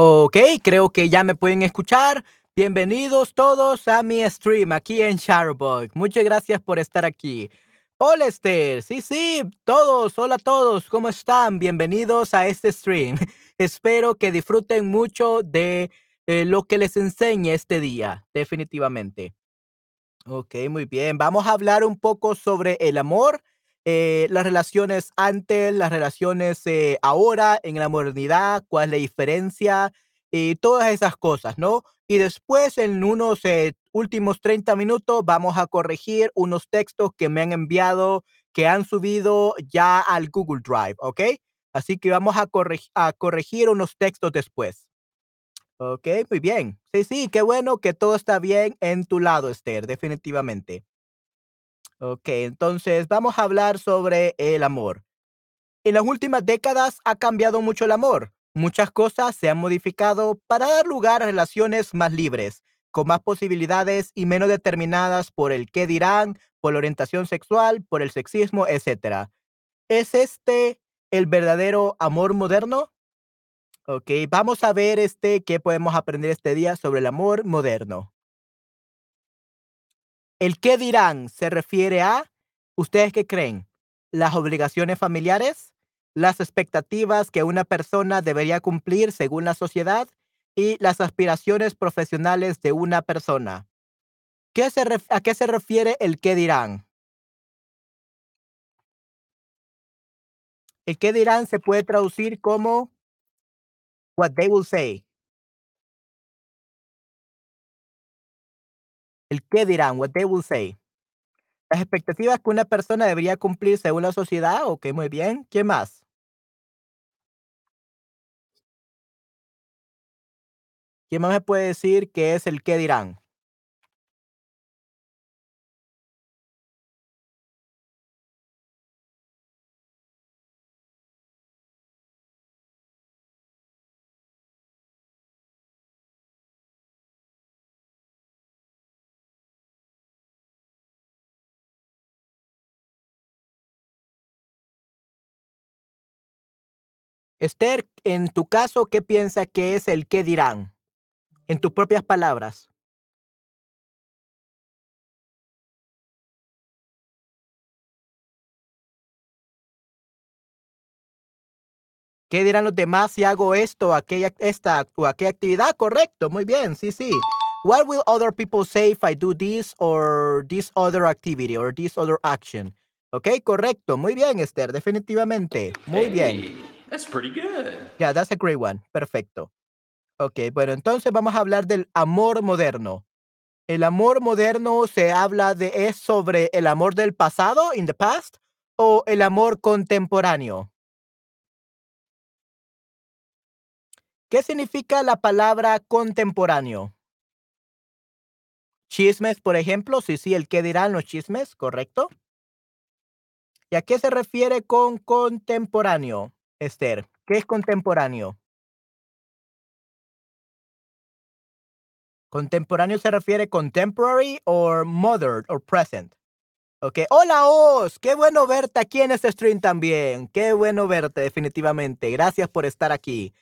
Ok, creo que ya me pueden escuchar. Bienvenidos todos a mi stream aquí en Sharbug. Muchas gracias por estar aquí. Hola Esther, sí, sí, todos, hola a todos, ¿cómo están? Bienvenidos a este stream. Espero que disfruten mucho de eh, lo que les enseñe este día, definitivamente. Ok, muy bien. Vamos a hablar un poco sobre el amor eh, las relaciones antes, las relaciones eh, ahora, en la modernidad, cuál es la diferencia y todas esas cosas, ¿no? Y después, en unos eh, últimos 30 minutos, vamos a corregir unos textos que me han enviado, que han subido ya al Google Drive, ¿ok? Así que vamos a, a corregir unos textos después. Ok, muy bien. Sí, sí, qué bueno que todo está bien en tu lado, Esther, definitivamente. Ok, entonces vamos a hablar sobre el amor. En las últimas décadas ha cambiado mucho el amor. Muchas cosas se han modificado para dar lugar a relaciones más libres, con más posibilidades y menos determinadas por el qué dirán, por la orientación sexual, por el sexismo, etc. ¿Es este el verdadero amor moderno? Ok, vamos a ver este qué podemos aprender este día sobre el amor moderno. El qué dirán se refiere a, ¿ustedes qué creen? Las obligaciones familiares, las expectativas que una persona debería cumplir según la sociedad y las aspiraciones profesionales de una persona. ¿Qué se ¿A qué se refiere el qué dirán? El qué dirán se puede traducir como what they will say. El qué dirán, what they will say. Las expectativas que una persona debería cumplir según la sociedad, ok, muy bien. ¿Qué más? ¿Quién más me puede decir qué es el qué dirán? Esther, en tu caso, ¿qué piensa que es el qué dirán? En tus propias palabras. ¿Qué dirán los demás si hago esto, aquella, esta o aquella actividad? Correcto, muy bien, sí, sí. What will other people say if I do this or this other activity or this other action? Ok, correcto, muy bien, Esther, definitivamente. Muy bien. That's pretty good. Yeah, that's a great one. Perfecto. Ok, bueno, entonces vamos a hablar del amor moderno. El amor moderno se habla de es sobre el amor del pasado, in the past, o el amor contemporáneo. ¿Qué significa la palabra contemporáneo? Chismes, por ejemplo, sí, sí, el qué dirán los chismes, ¿correcto? ¿Y a qué se refiere con contemporáneo? Esther, ¿qué es contemporáneo? Contemporáneo se refiere contemporary or modern or present. Ok, hola Oz, qué bueno verte aquí en este stream también. Qué bueno verte, definitivamente. Gracias por estar aquí.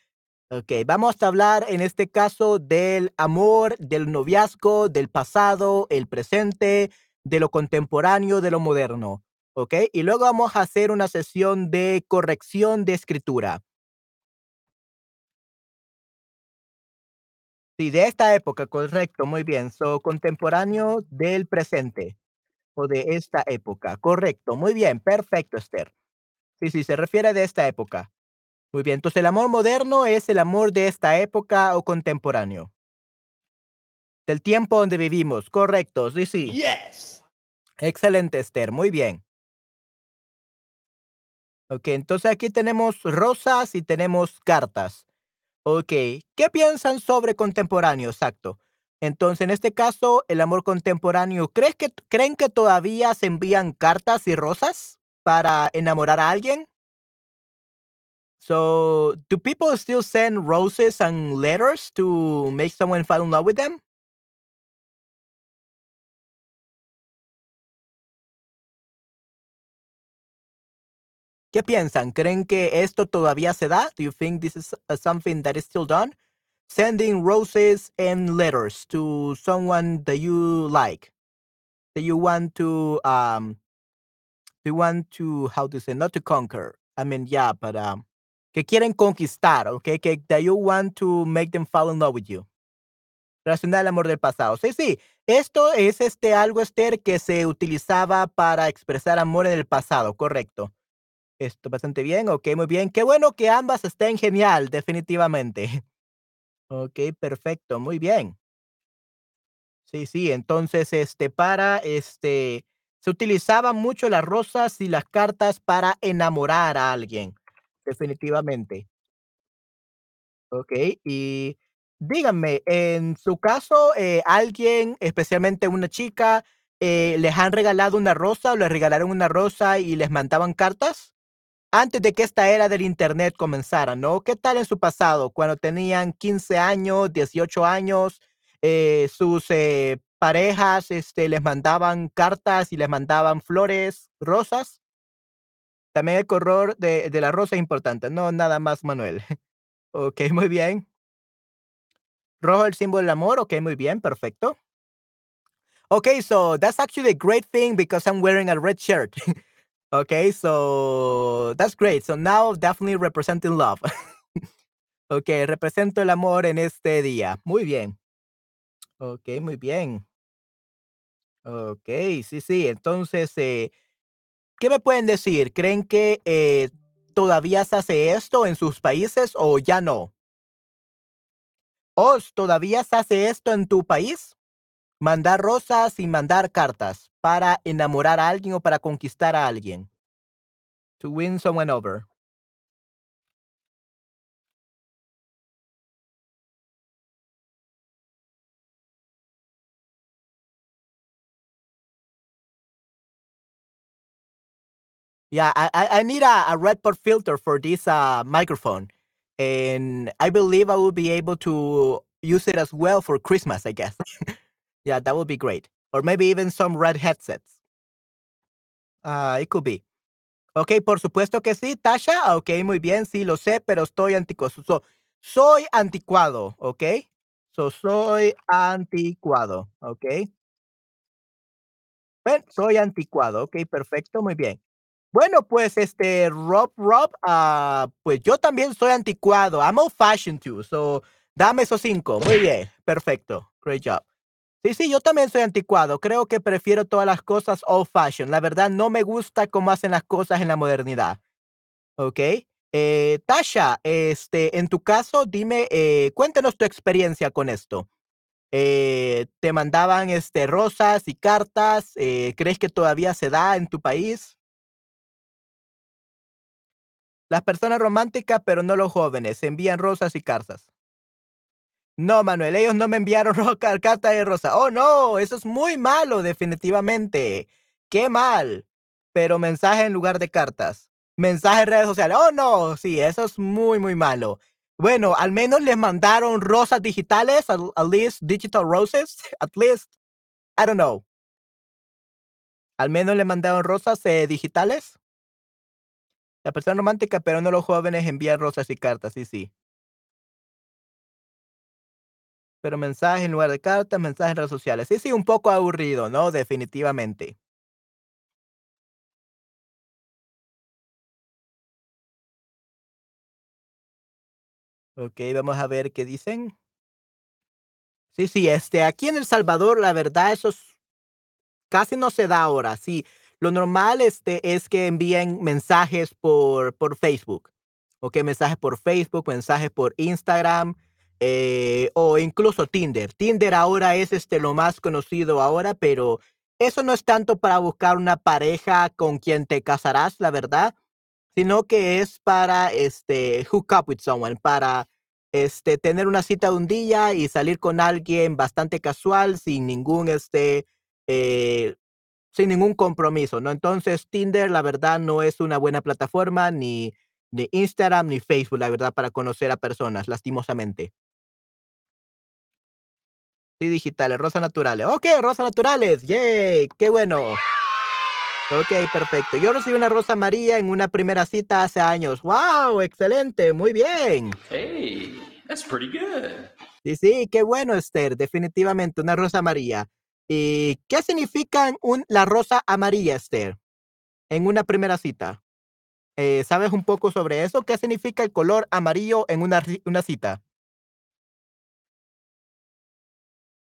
Ok, vamos a hablar en este caso del amor, del noviazgo, del pasado, el presente, de lo contemporáneo, de lo moderno. ¿Ok? Y luego vamos a hacer una sesión de corrección de escritura. Sí, de esta época, correcto, muy bien. So, contemporáneo del presente o de esta época, correcto, muy bien, perfecto, Esther. Sí, sí, se refiere de esta época. Muy bien, entonces el amor moderno es el amor de esta época o contemporáneo. Del tiempo donde vivimos, correcto, sí, sí. Yes. Excelente, Esther, muy bien. Ok, entonces aquí tenemos rosas y tenemos cartas. Ok, ¿qué piensan sobre contemporáneo? Exacto. Entonces, en este caso, el amor contemporáneo, ¿crees que, ¿creen que todavía se envían cartas y rosas para enamorar a alguien? So, do people still send roses and letters to make someone fall in love with them? ¿Qué piensan? ¿Creen que esto todavía se da? Do you think this is uh, something that is still done? sending roses and letters to someone that you like, that you want to um, you want to how to say not to conquer. I mean, yeah, but um, que quieren conquistar, okay, que that you want to make them fall in love with you. Relacionar el amor del pasado. Sí, sí. Esto es este algo, Esther, que se utilizaba para expresar amor en el pasado, correcto. Esto bastante bien, ok, muy bien. Qué bueno que ambas estén genial, definitivamente. Ok, perfecto, muy bien. Sí, sí, entonces, este, para, este, se utilizaban mucho las rosas y las cartas para enamorar a alguien, definitivamente. Ok, y díganme, en su caso, eh, alguien, especialmente una chica, eh, ¿les han regalado una rosa o les regalaron una rosa y les mandaban cartas? Antes de que esta era del internet comenzara, ¿no? ¿Qué tal en su pasado? Cuando tenían 15 años, 18 años, eh, sus eh, parejas este, les mandaban cartas y les mandaban flores, rosas. También el color de, de la rosa es importante, no nada más, Manuel. ok, muy bien. Rojo el símbolo del amor, ok, muy bien, perfecto. Okay, so that's actually a great thing because I'm wearing a red shirt. okay, so that's great. So now definitely representing love. okay, represento el amor en este día. Muy bien. Okay, muy bien. Okay, sí, sí. Entonces, eh, ¿qué me pueden decir? ¿Creen que eh, todavía se hace esto en sus países o ya no? ¿Os todavía se hace esto en tu país? Mandar rosas y mandar cartas para enamorar a alguien o para conquistar a alguien. To win someone over. Yeah, I, I need a, a red port filter for this uh, microphone. And I believe I will be able to use it as well for Christmas, I guess. Yeah, that would be great. Or maybe even some red headsets. Ah, it could be. Ok, por supuesto que sí, Tasha. Ok, muy bien, sí, lo sé, pero estoy anticuado. soy anticuado, ok. So, soy anticuado, ok. Soy anticuado, ok, perfecto, muy bien. Bueno, pues este, Rob, Rob, uh, pues yo también soy anticuado. I'm old fashioned too, so dame esos cinco. Muy bien, perfecto, great job. Sí, sí, yo también soy anticuado. Creo que prefiero todas las cosas old fashion. La verdad, no me gusta cómo hacen las cosas en la modernidad. ¿Ok? Eh, Tasha, este, en tu caso, dime, eh, cuéntanos tu experiencia con esto. Eh, ¿Te mandaban este, rosas y cartas? ¿Crees que todavía se da en tu país? Las personas románticas, pero no los jóvenes, envían rosas y cartas. No, Manuel, ellos no me enviaron carta de rosa. Oh, no, eso es muy malo, definitivamente. Qué mal. Pero mensaje en lugar de cartas. Mensaje en redes sociales. Oh, no, sí, eso es muy, muy malo. Bueno, al menos les mandaron rosas digitales, at, least digital roses, at least. I don't know. Al menos le mandaron rosas eh, digitales. La persona romántica, pero no los jóvenes envían rosas y cartas, sí, sí. Pero mensajes en lugar de cartas, mensajes en redes sociales. Sí, sí, un poco aburrido, ¿no? Definitivamente. Ok, vamos a ver qué dicen. Sí, sí, este, aquí en El Salvador, la verdad, eso casi no se da ahora. Sí, lo normal este, es que envíen mensajes por, por Facebook. Ok, mensajes por Facebook, mensajes por Instagram, eh, o incluso Tinder. Tinder ahora es este lo más conocido ahora, pero eso no es tanto para buscar una pareja con quien te casarás, la verdad, sino que es para este hook up with someone, para este tener una cita de un día y salir con alguien bastante casual sin ningún este eh, sin ningún compromiso, ¿no? Entonces Tinder la verdad no es una buena plataforma ni ni Instagram ni Facebook, la verdad, para conocer a personas, lastimosamente. Sí, digitales, rosas naturales. Ok, rosas naturales. Yay, qué bueno. Ok, perfecto. Yo recibí una rosa María en una primera cita hace años. Wow, excelente, muy bien. Hey, that's pretty good. Sí, sí, qué bueno, Esther, definitivamente, una rosa amarilla. ¿Y qué significa un, la rosa amarilla, Esther? En una primera cita. Eh, ¿Sabes un poco sobre eso? ¿Qué significa el color amarillo en una, una cita?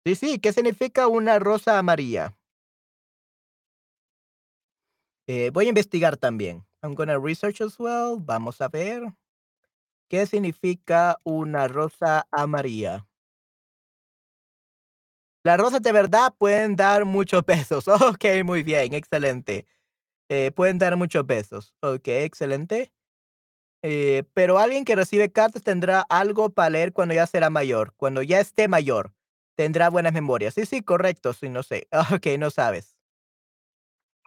Sí, sí, ¿qué significa una rosa amarilla? Eh, voy a investigar también. I'm gonna research as well. Vamos a ver. ¿Qué significa una rosa amarilla? Las rosas de verdad pueden dar muchos pesos. Ok, muy bien, excelente. Eh, pueden dar muchos pesos. Ok, excelente. Eh, pero alguien que recibe cartas tendrá algo para leer cuando ya será mayor, cuando ya esté mayor. Tendrá buenas memorias. Sí, sí, correcto, sí, no sé. Ok, no sabes.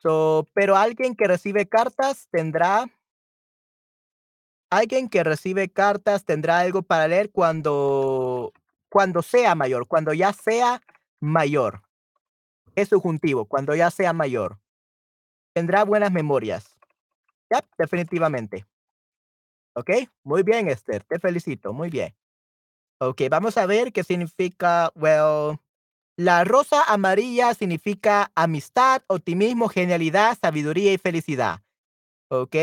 So, pero alguien que recibe cartas tendrá alguien que recibe cartas tendrá algo para leer cuando cuando sea mayor, cuando ya sea mayor. Es subjuntivo, cuando ya sea mayor. Tendrá buenas memorias. Yep, definitivamente. ¿Ok? Muy bien, Esther, te felicito, muy bien. Ok, vamos a ver qué significa, well, la rosa amarilla significa amistad, optimismo, genialidad, sabiduría y felicidad. ¿Ok?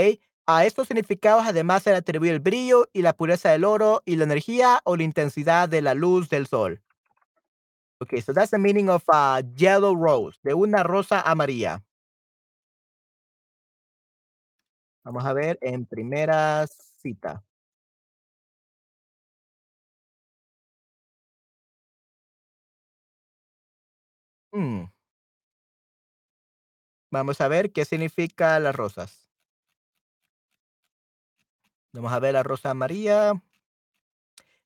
A estos significados además se le atribuye el brillo y la pureza del oro y la energía o la intensidad de la luz del sol. Ok, so that's the meaning of a yellow rose, de una rosa amarilla. Vamos a ver en primera cita. Mm. Vamos a ver qué significa las rosas. Vamos a ver la rosa amarilla.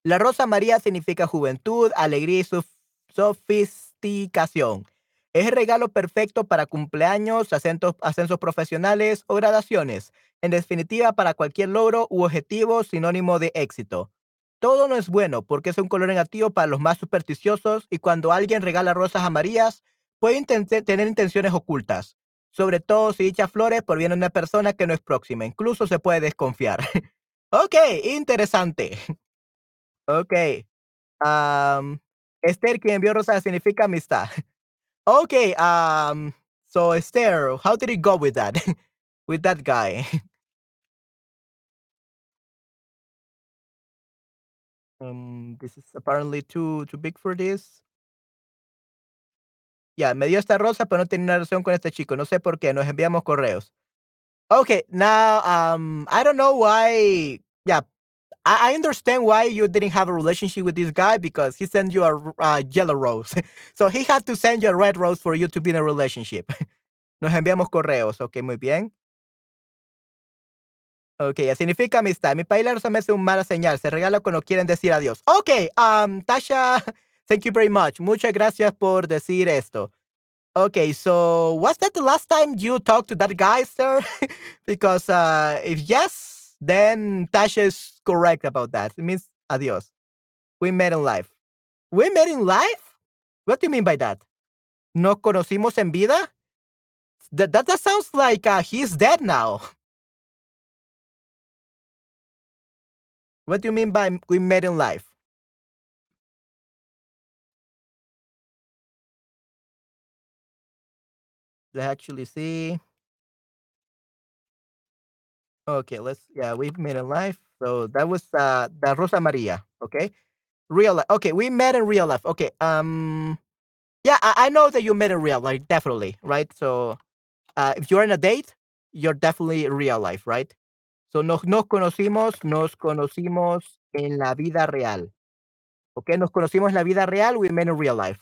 La rosa amarilla significa juventud, alegría y sof- sofisticación. Es el regalo perfecto para cumpleaños, ascensos profesionales o gradaciones. En definitiva, para cualquier logro u objetivo sinónimo de éxito. Todo no es bueno porque es un color negativo para los más supersticiosos y cuando alguien regala rosas amarillas puede tener intenciones ocultas. Sobre todo si dichas flores provienen de una persona que no es próxima. Incluso se puede desconfiar. ok, interesante. Ok. am, Esther, quien envió rosas significa amistad. Okay, um, so Esther, how did it go with that? with that guy? Um, this is apparently too too big for this. Ya, me dio esta rosa, pero no tenía una relación con este chico. No sé por qué. Nos enviamos correos. Okay, now um, I don't know why. Yeah, I, I understand why you didn't have a relationship with this guy because he sent you a yellow rose. so he had to send you a red rose for you to be in a relationship. Nos enviamos correos. Okay, muy bien. Ok, significa amistad. Mi país rosa me hace una mala señal. Se regala cuando quieren decir adiós. Ok, um, Tasha, thank you very much. Muchas gracias por decir esto. Okay, so was that the last time you talked to that guy, sir? because uh, if yes, then Tasha is correct about that. It means adiós. We met in life. We met in life? What do you mean by that? ¿Nos conocimos en vida? That, that, that sounds like uh, he's dead now. What do you mean by we met in life? Let's actually see. Okay, let's yeah, we met in life. So that was uh the Rosa Maria. Okay. Real life. Okay, we met in real life. Okay. Um yeah, I, I know that you met in real life, definitely, right? So uh if you're in a date, you're definitely real life, right? So nos, conocimos, nos conocimos en la vida real. Okay, nos conocimos en la vida real, we met in real life.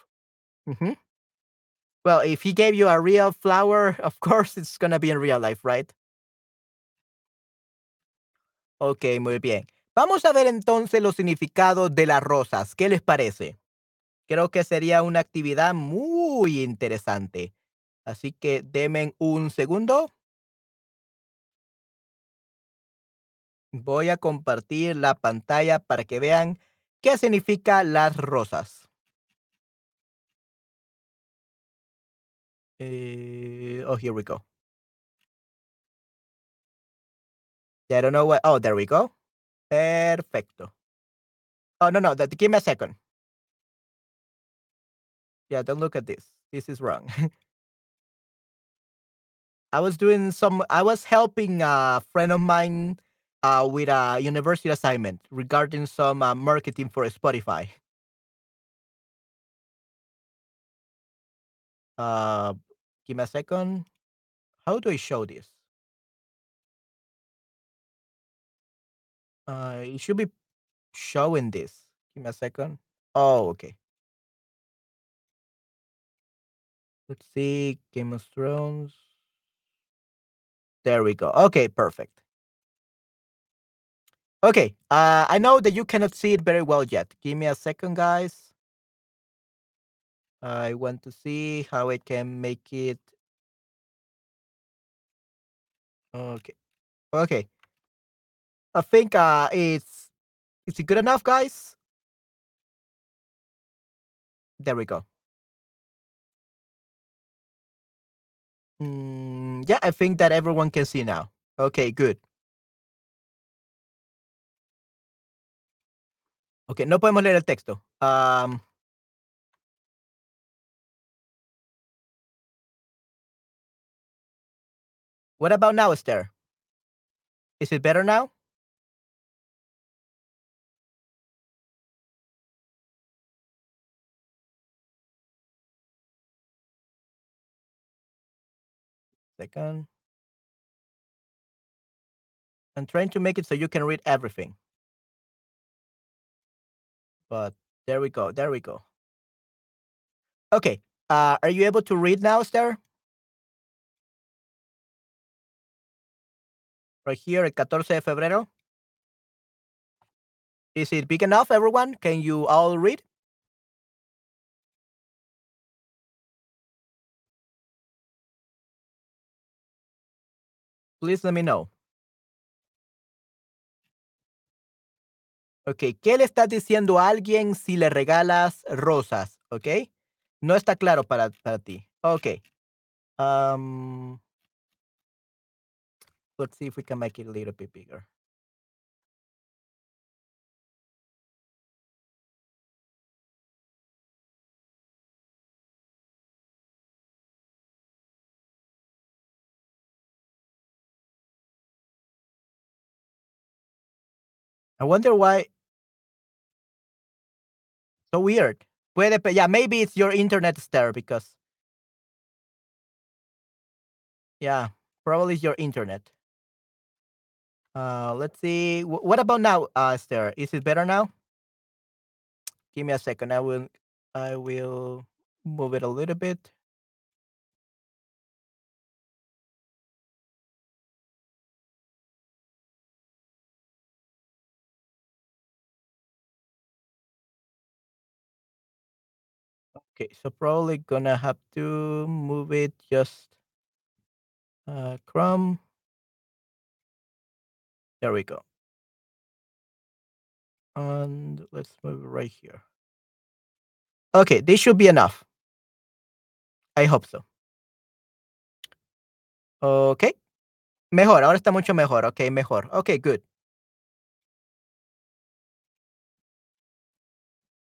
Well, if he gave you a real flower, of course it's gonna be in real life, right? Ok, muy bien. Vamos a ver entonces los significados de las rosas. ¿Qué les parece? Creo que sería una actividad muy interesante. Así que denme un segundo. Voy a compartir la pantalla para que vean qué significa las rosas. Eh, oh, here we go. I don't know what. Oh, there we go. Perfecto. Oh, no, no. that- Give me a second. Yeah, don't look at this. This is wrong. I was doing some. I was helping a friend of mine uh, with a university assignment regarding some uh, marketing for Spotify. Uh, give me a second. How do I show this? Uh, it should be showing this. Give me a second. Oh, okay. Let's see. Game of Thrones. There we go. Okay, perfect. Okay, uh, I know that you cannot see it very well yet. Give me a second, guys. I want to see how I can make it. Okay. Okay. I think uh, it's is it good enough, guys? There we go. Mm, yeah, I think that everyone can see now. Okay, good. Okay, no podemos leer el texto. Um, what about now, Esther? Is it better now? Second. I'm trying to make it so you can read everything. But there we go. There we go. Okay. Uh, are you able to read now, Esther? Right here, el 14 de febrero. Is it big enough, everyone? Can you all read? Please let me know. Ok, ¿qué le estás diciendo a alguien si le regalas rosas? Ok, no está claro para, para ti. Ok. Um, let's see if we can make it a little bit bigger. I wonder why. So weird. Puede, yeah, maybe it's your internet star because. Yeah, probably it's your internet. Uh, let's see. W- what about now, uh? Is it better now? Give me a second. I will. I will move it a little bit. Okay, so probably gonna have to move it just uh, Chrome. There we go. And let's move it right here. Okay, this should be enough. I hope so. Okay. Mejor, ahora está mucho mejor. Okay, mejor. Okay, good.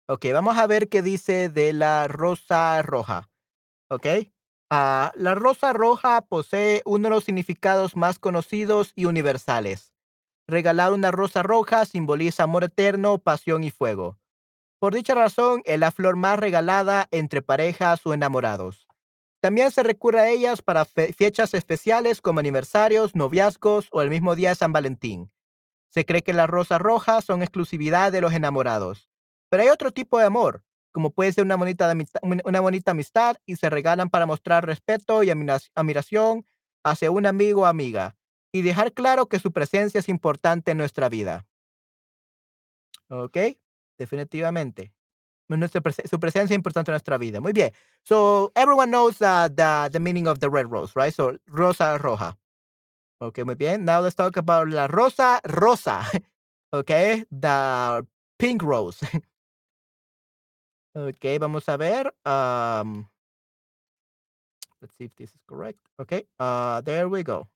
Ok, vamos a ver qué dice de la rosa roja. Ok. Ah, la rosa roja posee uno de los significados más conocidos y universales. Regalar una rosa roja simboliza amor eterno, pasión y fuego. Por dicha razón, es la flor más regalada entre parejas o enamorados. También se recurre a ellas para fe- fechas especiales como aniversarios, noviazgos o el mismo día de San Valentín. Se cree que las rosas rojas son exclusividad de los enamorados. Pero hay otro tipo de amor, como puede ser una bonita, amistad, una bonita amistad y se regalan para mostrar respeto y admira- admiración hacia un amigo o amiga y dejar claro que su presencia es importante en nuestra vida. ¿Ok? Definitivamente. Nuestra prese- su presencia es importante en nuestra vida. Muy bien. So, everyone knows uh, the, the meaning of the red rose, right? So, rosa roja. Ok, muy bien. Now let's talk about la rosa rosa. Okay, the pink rose. okay, vamos a ver. Let's see if this is correct. Okay, uh, there we go.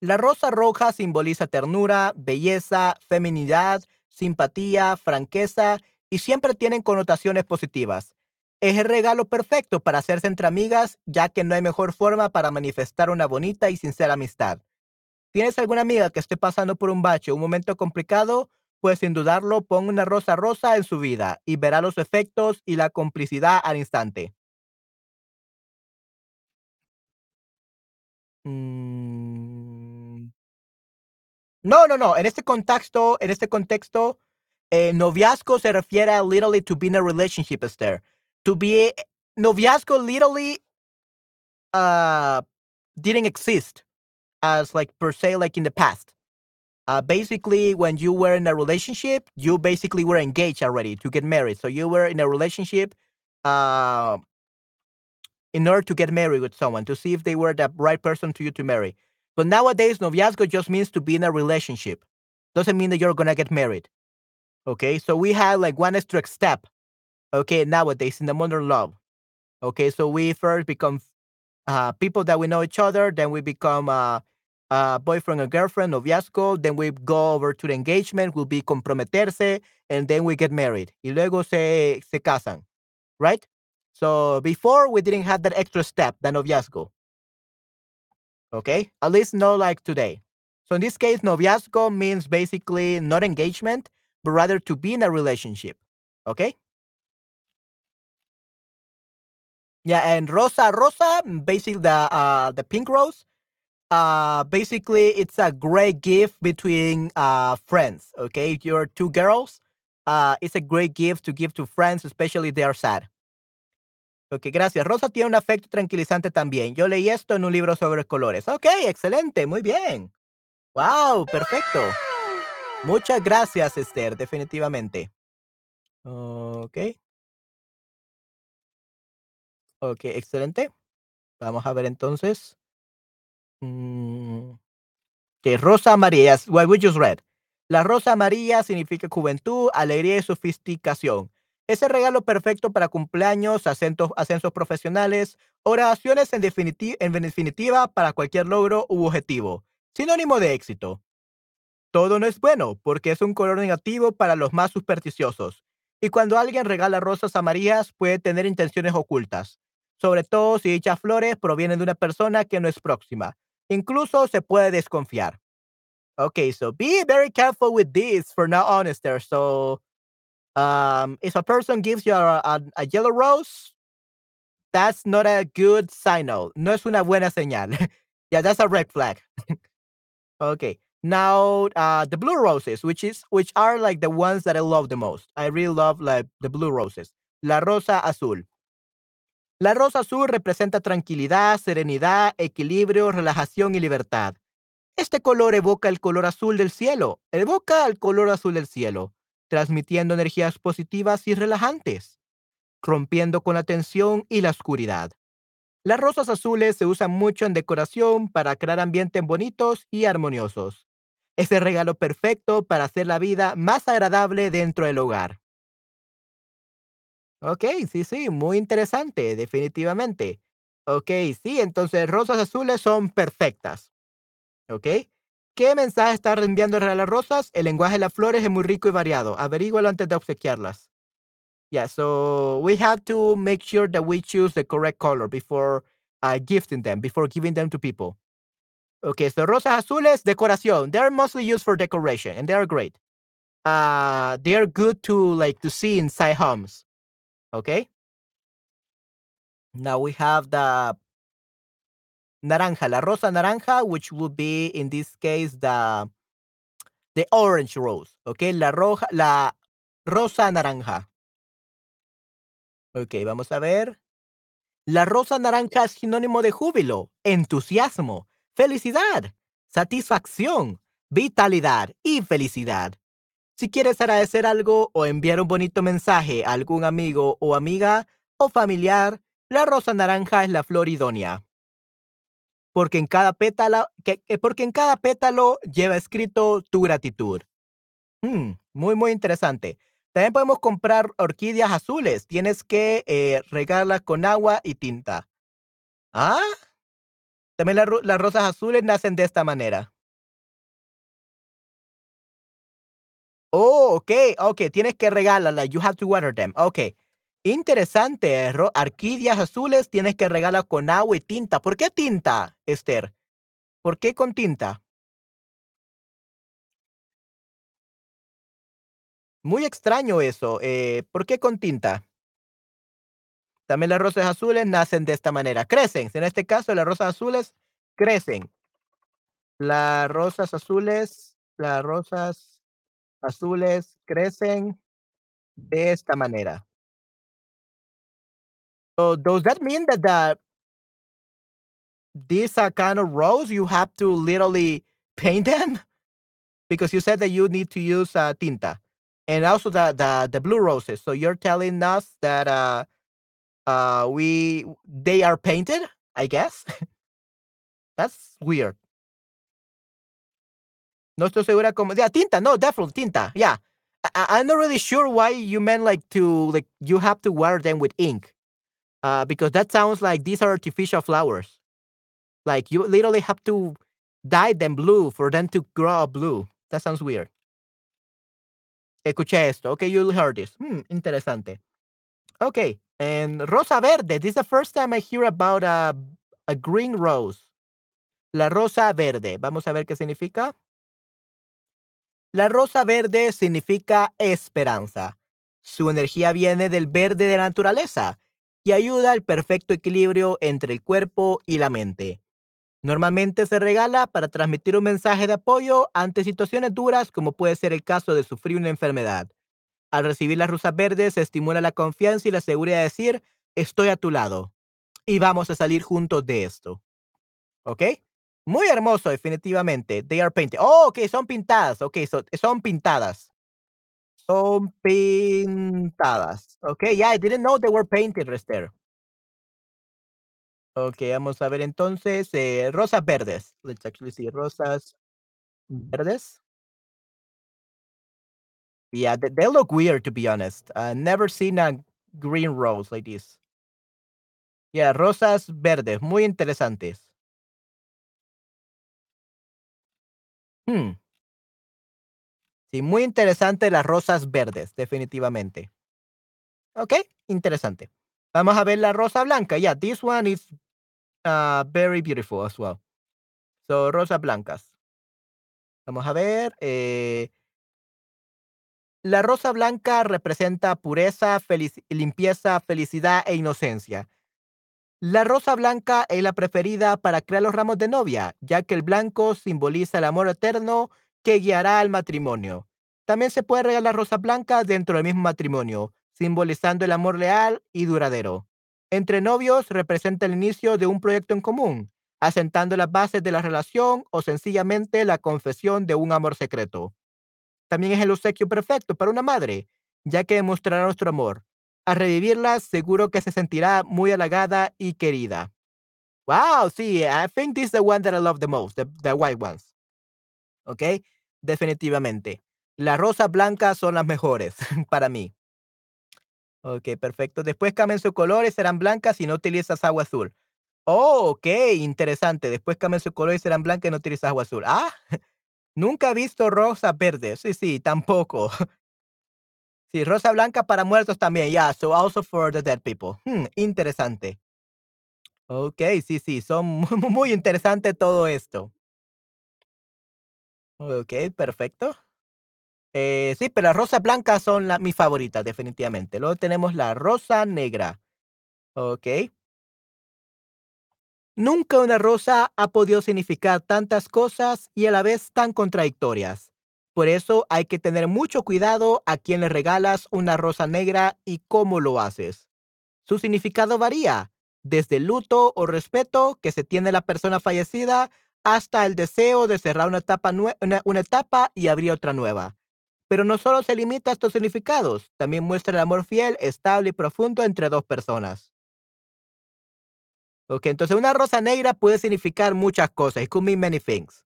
La rosa roja simboliza ternura, belleza, feminidad, simpatía, franqueza y siempre tienen connotaciones positivas. Es el regalo perfecto para hacerse entre amigas, ya que no hay mejor forma para manifestar una bonita y sincera amistad. ¿Tienes alguna amiga que esté pasando por un bache, un momento complicado? Pues sin dudarlo, pon una rosa rosa en su vida y verá los efectos y la complicidad al instante. Mm. No, no, no. En este contexto, en este contexto, eh, noviazgo se refiere a literally to be in a relationship, Esther. To be noviazgo literally uh didn't exist as like per se like in the past. Uh, basically, when you were in a relationship, you basically were engaged already to get married. So you were in a relationship uh, in order to get married with someone to see if they were the right person to you to marry. But nowadays, noviazgo just means to be in a relationship. Doesn't mean that you're gonna get married. Okay, so we have like one extra step. Okay, nowadays in the modern love. Okay, so we first become uh, people that we know each other, then we become uh, boyfriend or girlfriend, noviazgo, then we go over to the engagement, will be comprometerse, and then we get married. Y luego se, se casan, right? So before we didn't have that extra step, the noviazgo. Okay, at least not like today. So in this case, noviazgo means basically not engagement, but rather to be in a relationship. Okay. Yeah, and rosa rosa, basically the uh, the pink rose uh basically it's a great gift between uh friends okay if you're two girls uh it's a great gift to give to friends especially if they are sad Ok, gracias. Rosa tiene un afecto tranquilizante también. Yo leí esto en un libro sobre colores. Ok, excelente, muy bien. Wow, perfecto. Muchas gracias, Esther, definitivamente. Ok. Ok, excelente. Vamos a ver entonces. Mm, que rosa amarilla, what we just read. La rosa amarilla significa juventud, alegría y sofisticación. Es el regalo perfecto para cumpleaños, ascensos, profesionales, oraciones en, en definitiva para cualquier logro u objetivo. Sinónimo de éxito. Todo no es bueno porque es un color negativo para los más supersticiosos. Y cuando alguien regala rosas amarillas puede tener intenciones ocultas, sobre todo si dichas flores provienen de una persona que no es próxima. Incluso se puede desconfiar. Okay, so be very careful with this for now on, Esther. So, um, if a person gives you a, a, a, yellow rose, that's not a good signal. No es una buena señal. yeah, that's a red flag. okay. Now, uh, the blue roses, which is which are like the ones that I love the most. I really love like the blue roses. La rosa azul. La rosa azul representa tranquilidad, serenidad, equilibrio, relajación y libertad. Este color evoca el color azul del cielo, evoca el color azul del cielo, transmitiendo energías positivas y relajantes, rompiendo con la tensión y la oscuridad. Las rosas azules se usan mucho en decoración para crear ambientes bonitos y armoniosos. Es el regalo perfecto para hacer la vida más agradable dentro del hogar. Ok, sí, sí, muy interesante, definitivamente. Ok, sí, entonces rosas azules son perfectas. Ok. ¿Qué mensaje está enviando a las rosas? El lenguaje de las flores es muy rico y variado. Averígualo antes de obsequiarlas. Yeah, so we have to make sure that we choose the correct color before uh, gifting them, before giving them to people. Okay, so rosas azules, decoración. They are mostly used for decoration and they are great. Uh, they are good to like to see inside homes. Okay. Now we have the naranja, la rosa naranja, which would be in this case the the orange rose. Okay, la roja, la rosa naranja. Ok, vamos a ver. La rosa naranja es sinónimo de júbilo, entusiasmo, felicidad, satisfacción, vitalidad y felicidad. Si quieres agradecer algo o enviar un bonito mensaje a algún amigo o amiga o familiar, la rosa naranja es la flor idónea. Porque en cada pétalo, lleva escrito tu gratitud. Mm, muy, muy interesante. También podemos comprar orquídeas azules. Tienes que eh, regarlas con agua y tinta. Ah, también las rosas azules nacen de esta manera. Oh, okey, okey, tienes que regalarla, you have to water them, okey. Interesante, ro orquídeas azules tienes que regarla con agua y tinta, ¿por qué tinta, Esther? ¿Por qué con tinta? Muy extraño eso, eh, ¿por qué con tinta? También las rosas azules nacen de esta manera, crecen, en este caso, las rosas azules crecen. Las rosas azules las rosas azules crecen de esta manera. So, does that mean that the these are kind of rose, you have to literally paint them? Because you said that you need to use, uh, tinta, and also the the the blue roses, so you're telling us that, uh uh, we they are painted, I guess? That's weird. No estoy segura como yeah, tinta, no, definitely tinta, yeah. I I'm not really sure why you meant, like, to like, you have to water them with ink, uh, because that sounds like these are artificial flowers. Like, you literally have to dye them blue for them to grow blue. That sounds weird. Escuché esto. Okay, you heard this. Hmm, interesante. Okay, and rosa verde. This is the first time I hear about a a green rose. La rosa verde. Vamos a ver qué significa. La rosa verde significa esperanza. Su energía viene del verde de la naturaleza y ayuda al perfecto equilibrio entre el cuerpo y la mente. Normalmente se regala para transmitir un mensaje de apoyo ante situaciones duras como puede ser el caso de sufrir una enfermedad. Al recibir las rosas verdes se estimula la confianza y la seguridad de decir, estoy a tu lado y vamos a salir juntos de esto. ¿Ok? Muy hermoso, definitivamente. They are painted. Oh, ok, son pintadas. Ok, so, son pintadas. Son pintadas. Ok, yeah, I didn't know they were painted, Esther. Ok, vamos a ver entonces, eh, rosas verdes. Let's actually see, rosas verdes. Yeah, they they look weird, to be honest. I never seen a green rose like this. Yeah, rosas verdes, muy interesantes. Mm. Sí, muy interesante las rosas verdes, definitivamente. Okey, interesante. Vamos a ver la rosa blanca. Yeah, this one is, uh, very beautiful as well. So, rosas blancas. Vamos a ver, eh la rosa blanca representa pureza, limpieza, felicidad e inocencia. La rosa blanca es la preferida para crear los ramos de novia, ya que el blanco simboliza el amor eterno que guiará al matrimonio. También se puede regalar rosas blancas dentro del mismo matrimonio, simbolizando el amor leal y duradero. Entre novios representa el inicio de un proyecto en común, asentando las bases de la relación o sencillamente la confesión de un amor secreto. También es el obsequio perfecto para una madre, ya que demostrará nuestro amor. Al revivirla, seguro que se sentirá muy halagada y querida. Wow, sí, I think this is the one that I love the most, the the white ones. Okey, definitivamente. Las rosas blancas son las mejores para mí. Okey, perfecto. Después cambian su color y serán blancas si no utilizas agua azul. Oh, okey, interesante. Después cambian su color y serán blancas y no utilizas agua azul. Ah, nunca he visto rosas verdes. Sí, sí, tampoco. Sí, rosa blanca para muertos también. Yeah, so also for the dead people. Mm, interesante. Okey, sí, sí, son mu muy interesante todo esto. Okey, perfecto. Eh, sí, pero las rosas blancas son la mis favoritas, definitivamente. Luego tenemos la rosa negra. Okey. Nunca una rosa ha podido significar tantas cosas y a la vez tan contradictorias. Por eso hay que tener mucho cuidado a quién le regalas una rosa negra y cómo lo haces. Su significado varía, desde el luto o respeto que se tiene la persona fallecida hasta el deseo de cerrar una etapa y abrir otra nueva. Pero no solo se limita a estos significados, también muestra el amor fiel, estable y profundo entre 2 personas. Okey, entonces una rosa negra puede significar muchas cosas. It could many things.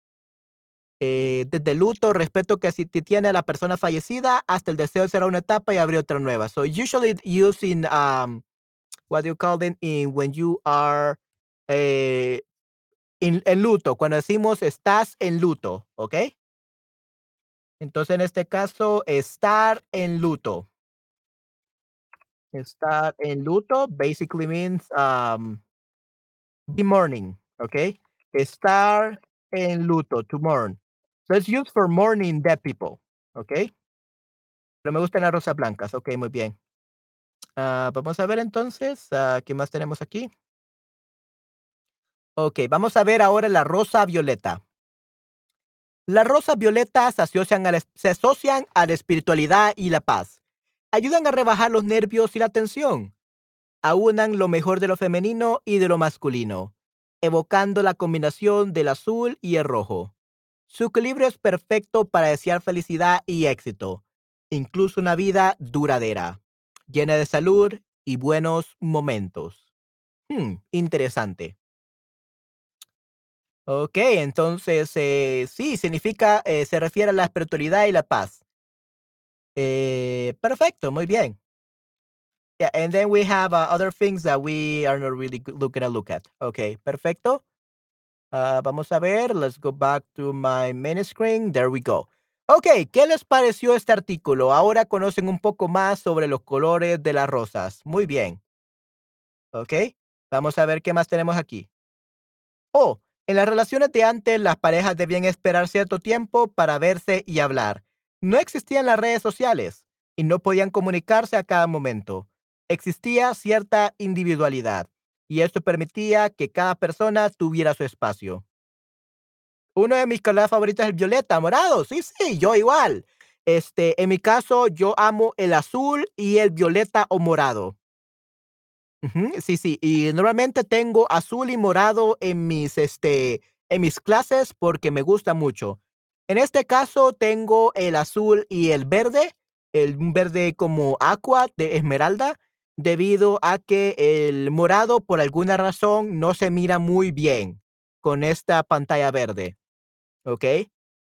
Eh, desde luto, respeto que si tiene la persona fallecida, hasta el deseo de una etapa y abrir otra nueva. So usually used in, um, what do you call them? In when you are, eh, in en luto, cuando decimos estás en luto, ¿okey? Entonces, en este caso, estar en luto. Estar en luto basically means um, be mourning, okay? Estar en luto, to mourn. So it's used for mourning dead people, okay? Pero me gustan las rosas blancas, ok, muy bien. Uh, vamos a ver entonces, uh, ¿qué más tenemos aquí? Ok, vamos a ver ahora la rosa violeta. Las rosas violetas se asocian, a la, se asocian a la espiritualidad y la paz. Ayudan a rebajar los nervios y la tensión. Aunan lo mejor de lo femenino y de lo masculino, evocando la combinación del azul y el rojo. Su equilibrio es perfecto para desear felicidad y éxito, incluso una vida duradera, llena de salud y buenos momentos. Hmm, interesante. Ok, entonces eh, sí, significa, eh, se refiere a la espiritualidad y la paz. Eh, perfecto, muy bien. Yeah, and then we have uh, other things that we are not really looking at look at. Okay, perfecto. Uh, vamos a ver, let's go back to my main screen. There we go. Ok, ¿qué les pareció este artículo? Ahora conocen un poco más sobre los colores de las rosas. Muy bien. Ok, vamos a ver qué más tenemos aquí. Oh, en las relaciones de antes, las parejas debían esperar cierto tiempo para verse y hablar. No existían las redes sociales y no podían comunicarse a cada momento. Existía cierta individualidad y esto permitía que cada persona tuviera su espacio. Uno de mis colores favoritos es el violeta, morado. Sí, sí, yo igual. Este, en mi caso, yo amo el azul y el violeta o morado. Sí, sí, y normalmente tengo azul y morado en mis, este, en mis clases porque me gusta mucho. En este caso tengo el azul y el verde, el verde como aqua de esmeralda, debido a que el morado por alguna razón no se mira muy bien con esta pantalla verde. ¿Ok?